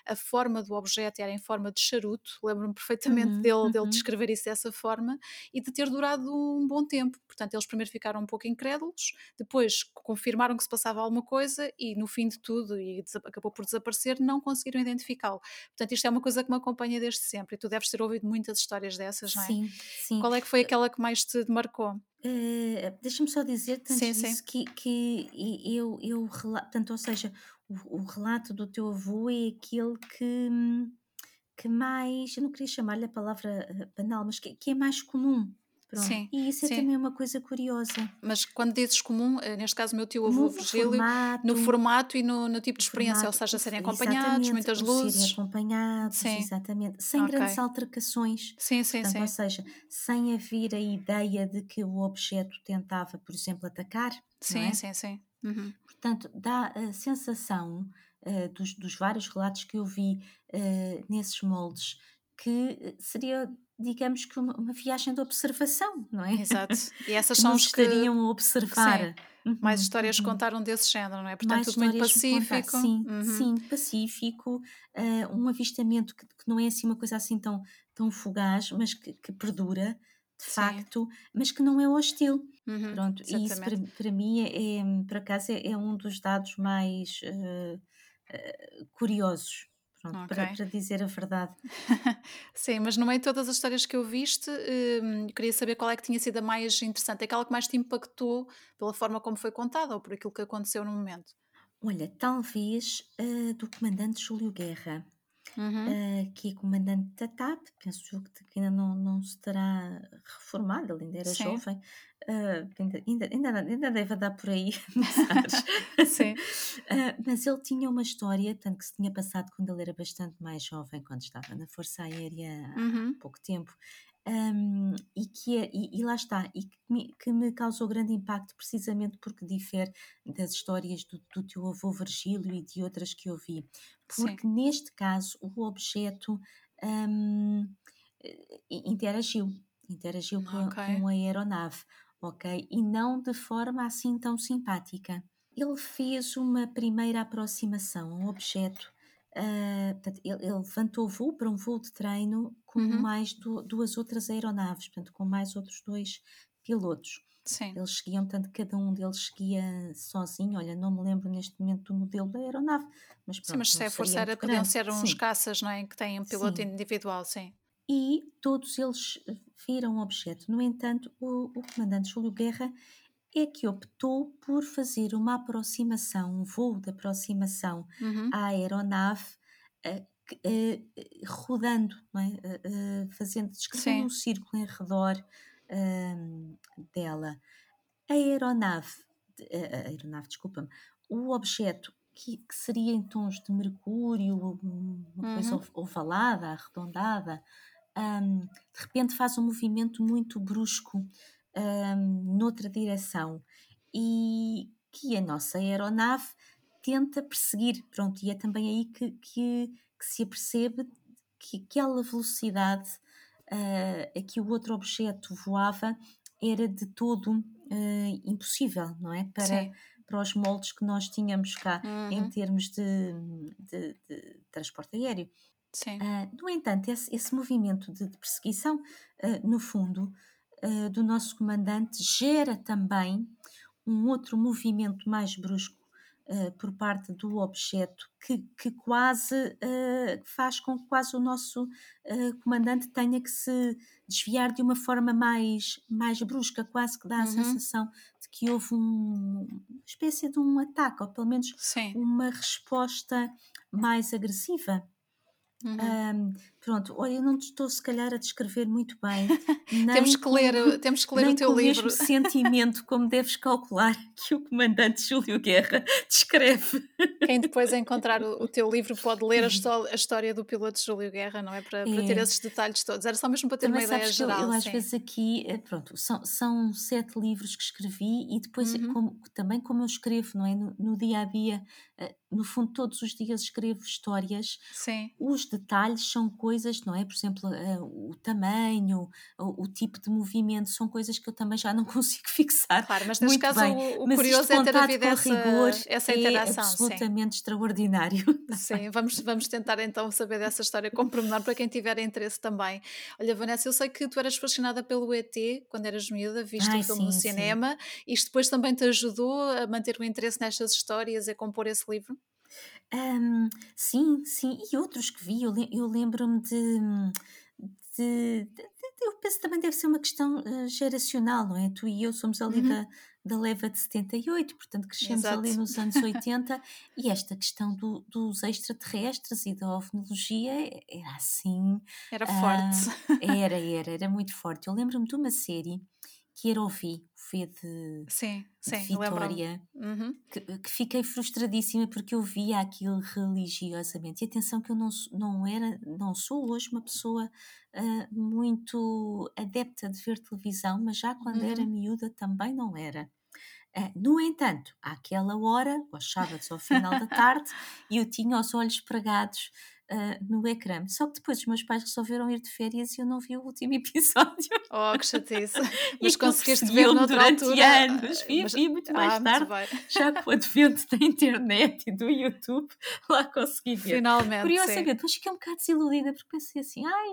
a forma do objeto era em forma de charuto, lembro-me perfeitamente Uhum, dele, dele uhum. descrever isso dessa forma e de ter durado um bom tempo. Portanto, eles primeiro ficaram um pouco incrédulos, depois confirmaram que se passava alguma coisa e no fim de tudo, e acabou por desaparecer, não conseguiram identificá-lo. Portanto, isto é uma coisa que me acompanha desde sempre e tu deves ter ouvido muitas histórias dessas, não é? Sim, sim. Qual é que foi aquela que mais te marcou? Eh, Deixa-me só Sim, sim. disso que, que eu, eu rela- portanto, ou seja, o, o relato do teu avô é aquele que, hum, que mais, eu não queria chamar-lhe a palavra eh, banal, mas que, que é mais comum. Pronto. Sim, E isso é sim. também uma coisa curiosa. Mas quando dizes comum, eh, neste caso meu tio avô No Virgílio, formato, no formato e no, no tipo de experiência, ou formato, seja, o serem acompanhados, muitas o serem luzes. acompanhados, Sim, exatamente, sem ok. grandes altercações. Sim, sim, Portanto, ou sim. seja, sem haver a ideia de que o objeto tentava, por exemplo, atacar, Sim, é? sim, sim. Uhum. Portanto, dá a sensação eh, dos, dos vários relatos que eu vi eh, nesses moldes que eh, seria, digamos que, uma, uma viagem de observação, não é? Exato. E essas são os que, estariam a sim, observar. mais Uhum, histórias uhum. contaram desse género, não é? Portanto, Mais tudo muito pacífico. sim, Uhum. sim, pacífico, eh, um avistamento que, que não é assim uma coisa assim tão, tão fugaz, mas que, que perdura, de Sim. facto, mas que não é hostil. Uhum. Pronto, e isso para, Exatamente. para mim é, é, por acaso, é, é um dos dados mais eh, eh, curiosos, pronto, para, Ok. para dizer a verdade. Sim, mas no meio de todas as histórias que eu viste, hum, eu queria saber qual é que tinha sido a mais interessante, aquela que mais te impactou pela forma como foi contada ou por aquilo que aconteceu no momento. Olha, talvez eh, do comandante Júlio Guerra, Uhum. eh, que é comandante da TAP, penso que ainda não, não se terá reformado, ele ainda era Sim, jovem, eh, ainda, ainda, ainda, deve andar por aí sim. Ah, mas ele tinha uma história, tanto que se tinha passado quando ele era bastante mais jovem, quando estava na Força Aérea há Uhum. pouco tempo, ahm, e, que é, e, e lá está, e que me, que me causou grande impacto precisamente porque difere das histórias do, do teu avô Virgílio e de outras que eu vi. Sim. Porque neste caso o objeto eh, interagiu, interagiu com, a- Ok. com a aeronave, ok? E não de forma assim tão simpática. Ele fez uma primeira aproximação ao objeto. portanto, ele, ele levantou voo para um voo de treino com Uhum. mais du- duas outras aeronaves, portanto, com mais outros dois pilotos. Sim. Eles seguiam, portanto, cada um deles seguia sozinho. Olha, não me lembro neste momento do modelo da aeronave, mas Sim, pronto, mas se é força seria aérea, muito podiam ser uns Sim, caças, não é? Que têm um piloto sim. individual, sim. E todos eles viram o objeto. No entanto, o, o comandante Júlio Guerra é que optou por fazer uma aproximação, um voo de aproximação Uhum. à aeronave, eh, eh, rodando, é? Eh, fazendo, descrevendo um círculo em redor ahm, dela. A aeronave, a aeronave, desculpa-me, o objeto que, que seria em tons de mercúrio, um- uma coisa Uhum. ov- ovalada, arredondada, ahm, de repente faz um movimento muito brusco ahm, noutra direção e que a nossa aeronave tenta perseguir. Pronto, e é também aí que, que, que se apercebe que aquela velocidade ah, a que o outro objeto voava era de todo ah, impossível, não é? Para, Sim. para os moldes que nós tínhamos cá uhum. em termos de, de, de, transporte aéreo. Sim. Uh, no entanto, esse, esse movimento de, perseguição, uh, no fundo, uh, do nosso comandante gera também um outro movimento mais brusco por parte do objeto que, que quase faz com que quase o nosso comandante tenha que se desviar de uma forma mais, mais brusca, quase que dá a uhum. sensação de que houve um, uma espécie de um ataque, ou pelo menos Sim. uma resposta mais agressiva. Uhum. Um, pronto, olha, eu não estou se calhar a descrever muito bem. temos que ler, temos que ler o teu livro. o mesmo sentimento como deves calcular que o comandante Júlio Guerra descreve. Quem depois encontrar o, o teu livro pode ler a, a, história do piloto Júlio Guerra, não é? Para, para ter é. esses detalhes todos. Era só mesmo para ter Também uma ideia geral. Eu, eu às vezes aqui, eh, pronto, são, são sete livros que escrevi e depois uhum. como, também como eu escrevo, não é? No, no dia a dia, eh, no fundo, todos os dias escrevo histórias. Sim. Os detalhes são coisas, não é? Por exemplo, uh, o tamanho, o, o, tipo de movimento, são coisas que eu também já não consigo fixar. Claro, mas neste caso bem. o, o curioso é ter havido essa, rigor essa é interação. É absolutamente sim. extraordinário. Sim, vamos, vamos tentar então saber dessa história com pormenor para quem tiver interesse também. Olha, Vanessa, eu sei que tu eras fascinada pelo ET quando eras miúda, viste Ai, o filme sim, no cinema. Sim. Isto depois também te ajudou a manter o interesse nestas histórias e a compor esse livro? Um, sim, sim, e outros que vi, eu, lembro-me de, de, Eu penso que também deve ser uma questão uh, geracional, não é? Tu e eu somos ali uhum. da, da leva de 78, portanto crescemos Exato. ali nos anos 80, e esta questão do, dos extraterrestres e da ovnologia era assim. Era forte. Uh, era, era, era muito forte. Eu lembro-me de uma série que era ouvir Fê de, sim, sim, de Vitória, uhum. que, que, fiquei frustradíssima porque eu via aquilo religiosamente. E atenção que eu não, não era, não sou hoje uma pessoa uh, muito adepta de ver televisão, mas já quando uhum. era miúda também não era. Uh, no entanto, àquela hora, aos sábados ao final da tarde, eu tinha os olhos pregados uh, no ecrã. Só que depois os meus pais resolveram ir de férias e eu não vi o último episódio. Oh, que chatice. Mas conseguiste ver durante altura. anos. Vi, mas... vi muito mais ah, tarde, muito já com o advento da internet e do YouTube, lá consegui ver. Finalmente. Curiosamente, depois fiquei um bocado desiludida porque pensei assim, ai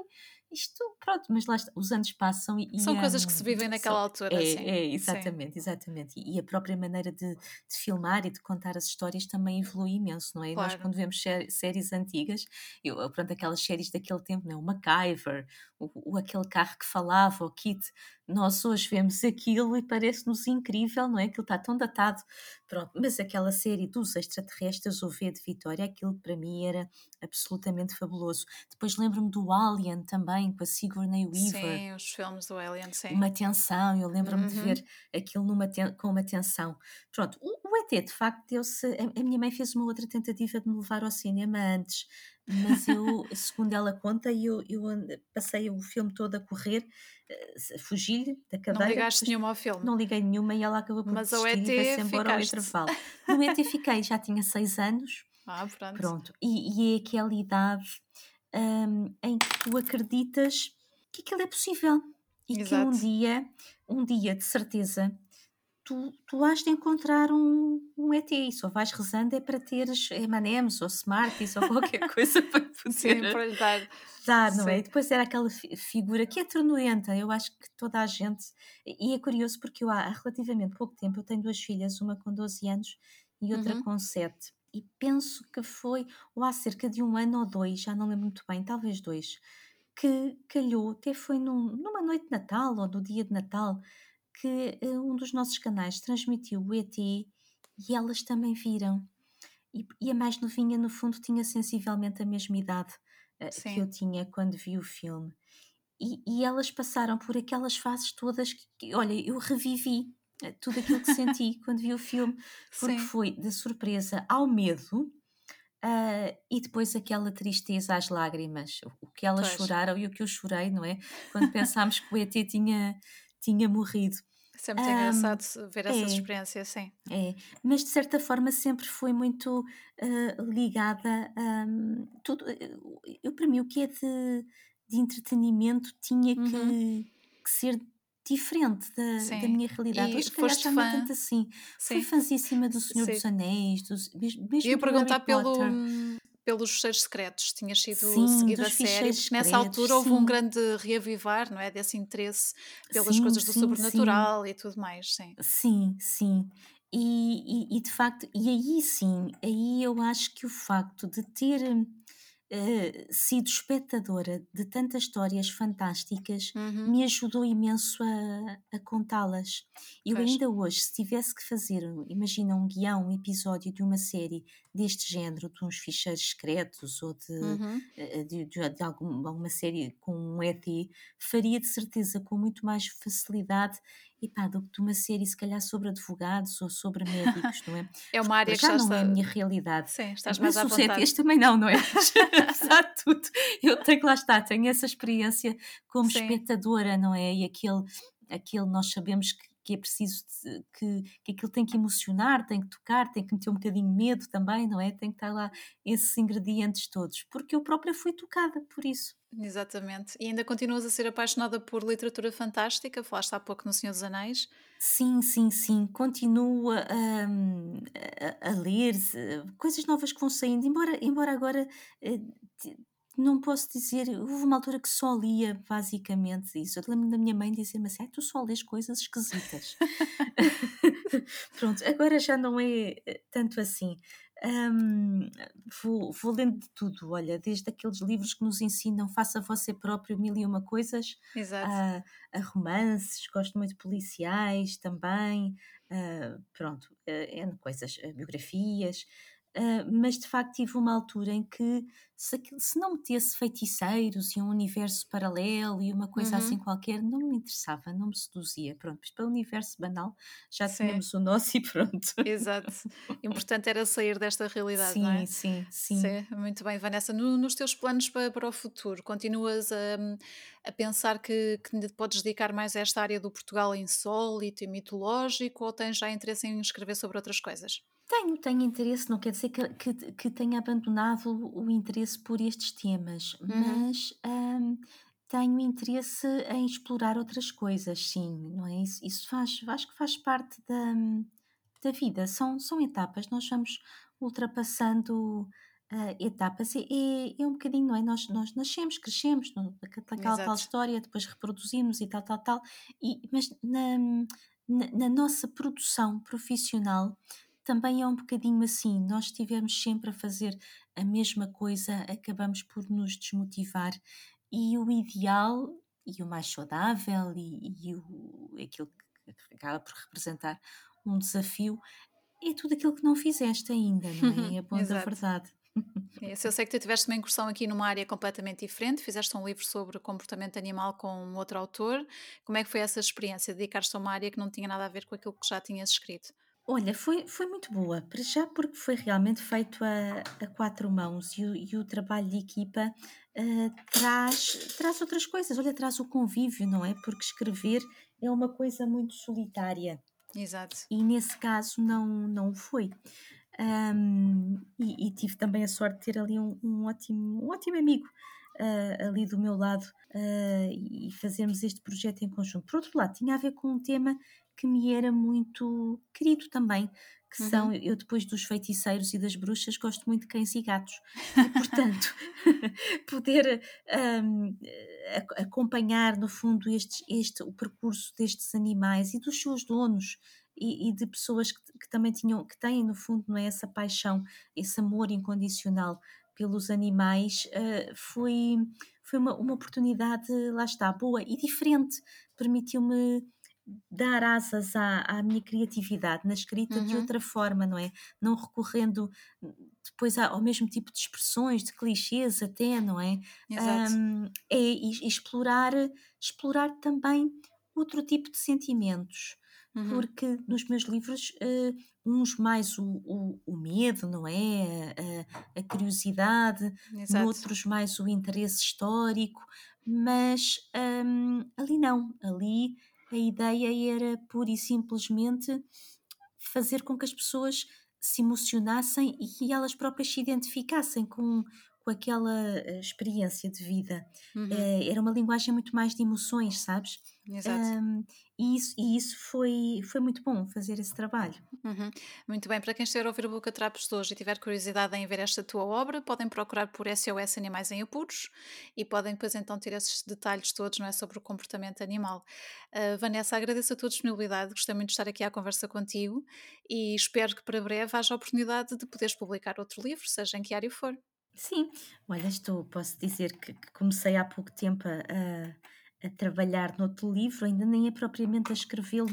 isto, pronto, mas lá está, os anos passam e. São coisas que se vivem naquela altura. É, assim. é exatamente, sim. exatamente. E a própria maneira de, de, filmar e de contar as histórias também evolui imenso, não é? Claro. Nós, quando vemos séries antigas, eu, pronto, aquelas séries daquele tempo, não é? O MacGyver, o, o, aquele carro que falava, o Kit, nós hoje vemos aquilo e parece-nos incrível, não é? Aquilo está tão datado. Pronto, mas aquela série dos extraterrestres, o V de Vitória, aquilo para mim era absolutamente fabuloso. Depois lembro-me do Alien também, com a Sigourney Weaver. Sim, os filmes do Alien, sim. Uma tensão, eu lembro-me uhum. de ver aquilo numa com uma tensão. Pronto, o, o ET, de facto, deu-se. A, a minha mãe fez uma outra tentativa de me levar ao cinema antes mas eu, segundo ela conta, eu, eu passei o filme todo a correr, uh, fugir da cadeira. Não ligaste nenhuma ao filme? Não liguei nenhuma e ela acabou por mas desistir e foi-se embora ao intervalo. No ET fiquei, já tinha seis anos. Ah, pronto. Pronto. E, e é aquela idade um, em que tu acreditas que aquilo é possível. E Exato. que um dia, um dia de certeza, tu, tu has de encontrar um, um ET e só vais rezando é para teres M&M's ou Smarties ou qualquer coisa para poder Sim, para lhe dar. não é? Sim. é? E depois era aquela figura que é tornoenta, eu acho que toda a gente, e é curioso porque eu há relativamente pouco tempo, eu tenho duas filhas, uma com 12 anos e outra uhum. com 7, e penso que foi, ou há cerca de um ano ou dois, já não lembro muito bem, talvez dois, que calhou, até foi num, numa noite de Natal ou no dia de Natal, que uh, um dos nossos canais transmitiu o ET e elas também viram. E, e, a mais novinha, no fundo, tinha sensivelmente a mesma idade uh, que eu tinha quando vi o filme. E, e, elas passaram por aquelas fases todas que, que olha, eu revivi uh, tudo aquilo que senti quando vi o filme, porque Sim. foi da surpresa ao medo. Uh, e depois aquela tristeza às lágrimas, o que elas pois. choraram e o que eu chorei, não é? Quando pensámos que o ET tinha, tinha morrido. Sempre é engraçado ver essas é, experiências, sim. É, mas de certa forma sempre foi muito uh, ligada a um, tudo. Eu, para mim, o que é de, de entretenimento tinha uhum. que, que, ser diferente da, da minha realidade. E Hoje, calhar, foste é fã? tanto assim. Fui Sim. fãzíssima do Senhor dos Sim. Anéis, dos, mesmo, Eu mesmo ia do Harry perguntar pelo. Pelos fecheiros secretos, tinhas sido Sim, seguida a sério, ficheiros porque nessa secretos, altura houve um grande reavivar, não é? Desse interesse pelas Sim, coisas do sim, sobrenatural e tudo mais, sim. Sim, sim. E, e, e de facto, e aí sim, aí eu acho que o facto de ter eh, sido espectadora de tantas histórias fantásticas Uhum, me ajudou imenso a, a contá-las. Eu pois. ainda hoje, se tivesse que fazer, imagina um guião, um episódio de uma série deste género, de uns ficheiros secretos ou de, Uhum. eh, de, de, de algum- alguma série com um ET, faria de certeza com muito mais facilidade epá, do que de uma série se calhar sobre advogados ou sobre médicos, não é? É uma Porque área que já não é a minha realidade. Sim, estás mais Mas os. ETs também não, não é? Apesar de tudo, eu tenho que lá estar, tenho essa experiência como Sim, espectadora, não é? E aquele, aquele nós sabemos que, que é preciso de- que, que aquilo tem que emocionar, tem que tocar, tem que meter um bocadinho de medo também, não é? Tem que estar lá esses ingredientes todos, porque eu própria fui tocada por isso. exatamente. E ainda continuas a ser apaixonada por literatura fantástica, falaste há pouco no Senhor dos Anéis. Sim, sim, sim, continuo a, a- a ler coisas novas que vão saindo, embora, embora agora eh, não posso dizer, houve uma altura que só lia basicamente isso. Eu lembro da minha mãe dizer-me assim, "Ai, tu só lês coisas esquisitas. Pronto, agora já não é eh, tanto assim. Hum, vou, vou lendo de tudo, olha, desde aqueles livros que nos ensinam faça você próprio mil e uma coisas, Exato. a, a romances, gosto muito de policiais também, ah, pronto, N coisas, eh, biografias, ah, mas de facto tive uma altura em que se, se não metesse feiticeiros e um universo paralelo e uma coisa assim Uhum. qualquer, não me interessava, não me seduzia. Pronto, mas para o universo banal já Sim, tínhamos o nosso e pronto. exato. Importante era sair desta realidade, não Sim, é? sim, sim. Sim, muito bem, Vanessa. No- nos teus planos para, para o futuro, continuas a, a pensar que, que podes dedicar mais a esta área do Portugal insólito e mitológico ou tens já interesse em escrever sobre outras coisas? Tenho, tenho interesse, não quer dizer que, que, que tenha abandonado o interesse por estes temas, Uhum, mas hum, tenho interesse em explorar outras coisas, sim, não é? Isso, isso faz, acho que faz parte da, da vida, são, são etapas, nós vamos ultrapassando ah, etapas, é, é um bocadinho, não é? Nós, nós nascemos, crescemos, aquela tal história, depois reproduzimos e tal, tal, tal, e, mas na, na, na nossa produção profissional também é um bocadinho assim, nós estivermos sempre a fazer a mesma coisa, acabamos por nos desmotivar. E o ideal e o mais saudável e, e o, aquilo que acaba por representar um desafio é tudo aquilo que não fizeste ainda, não é? É bom da Exato. verdade. Isso, eu sei que tu tiveste uma incursão aqui numa área completamente diferente, fizeste um livro sobre comportamento animal com um outro autor. Como é que foi essa experiência? Dedicar-te a uma área que não tinha nada a ver com aquilo que já tinhas escrito? Olha, foi, foi muito boa, para já porque foi realmente feito a, a quatro mãos e o, e o trabalho de equipa eh, traz, traz outras coisas. Olha, traz o convívio, não é? Porque escrever é uma coisa muito solitária Exato. e nesse caso não, não foi. Ahm, e, e tive também a sorte de ter ali um, um ótimo, um ótimo amigo ah, ali do meu lado ah, e fazermos este projeto em conjunto. Por outro lado, tinha a ver com um tema que me era muito querido também, que são, Uhum. eu depois dos feiticeiros e das bruxas gosto muito de cães e gatos e portanto poder a- acompanhar no fundo estes, este, o percurso destes animais e dos seus donos e, e de pessoas que, que também tinham, que têm no fundo não é, essa paixão, esse amor incondicional pelos animais, eh, foi, foi uma, uma oportunidade, lá está, boa e diferente, permitiu-me dar asas à, à minha criatividade na escrita de Uhum. outra forma, não é? Não recorrendo depois ao mesmo tipo de expressões, de clichês até, não é? Exato. Hum, é e explorar, explorar também outro tipo de sentimentos, Uhum. porque nos meus livros, eh, uns mais o, o- o medo, não é? A, a- a curiosidade, Exato. noutros mais o interesse histórico, mas hum, ali não, ali a ideia era pura e simplesmente fazer com que as pessoas se emocionassem e que elas próprias se identificassem com, com aquela eh, experiência de vida. Uhum. Eh, era uma linguagem muito mais de emoções, sabes? Exato. Um, e isso, e isso foi, foi muito bom fazer esse trabalho. Uhum. Muito bem, para quem estiver a ouvir o Boca Trapos de hoje e tiver curiosidade em ver esta tua obra, podem procurar por SOS Animais em Apuros e podem depois então ter esses detalhes todos não é, sobre o comportamento animal. Uh, Vanessa, agradeço a tua disponibilidade, gostei muito de estar aqui à conversa contigo e espero que para breve haja a oportunidade de poderes publicar outro livro, seja em que área for. Sim, olha, estou, posso dizer que, que comecei há pouco tempo a a trabalhar noutro livro, ainda nem é propriamente a escrevê-lo,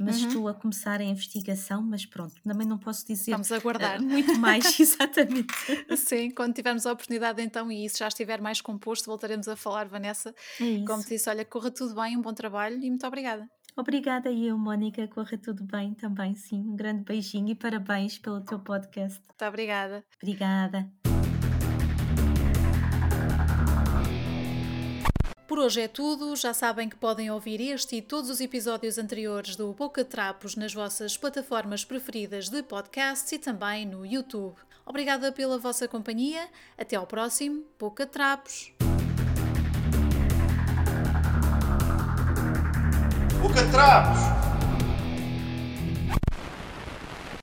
mas Uhum. estou a começar a investigação, mas pronto, também não posso dizer Vamos aguardar. uh, muito mais, exatamente. Sim, quando tivermos a oportunidade então e isso já estiver mais composto, voltaremos a falar, Vanessa. É Como te disse, olha, corra tudo bem, um bom trabalho e muito obrigada. Obrigada e eu, Mónica, corra tudo bem também, sim. Um grande beijinho e parabéns pelo teu podcast. Muito obrigada. Obrigada. Por hoje é tudo. Já sabem que podem ouvir este e todos os episódios anteriores do Boca Trapos nas vossas plataformas preferidas de podcasts e também no YouTube. Obrigada pela vossa companhia. Até ao próximo Boca Trapos. Boca Trapos!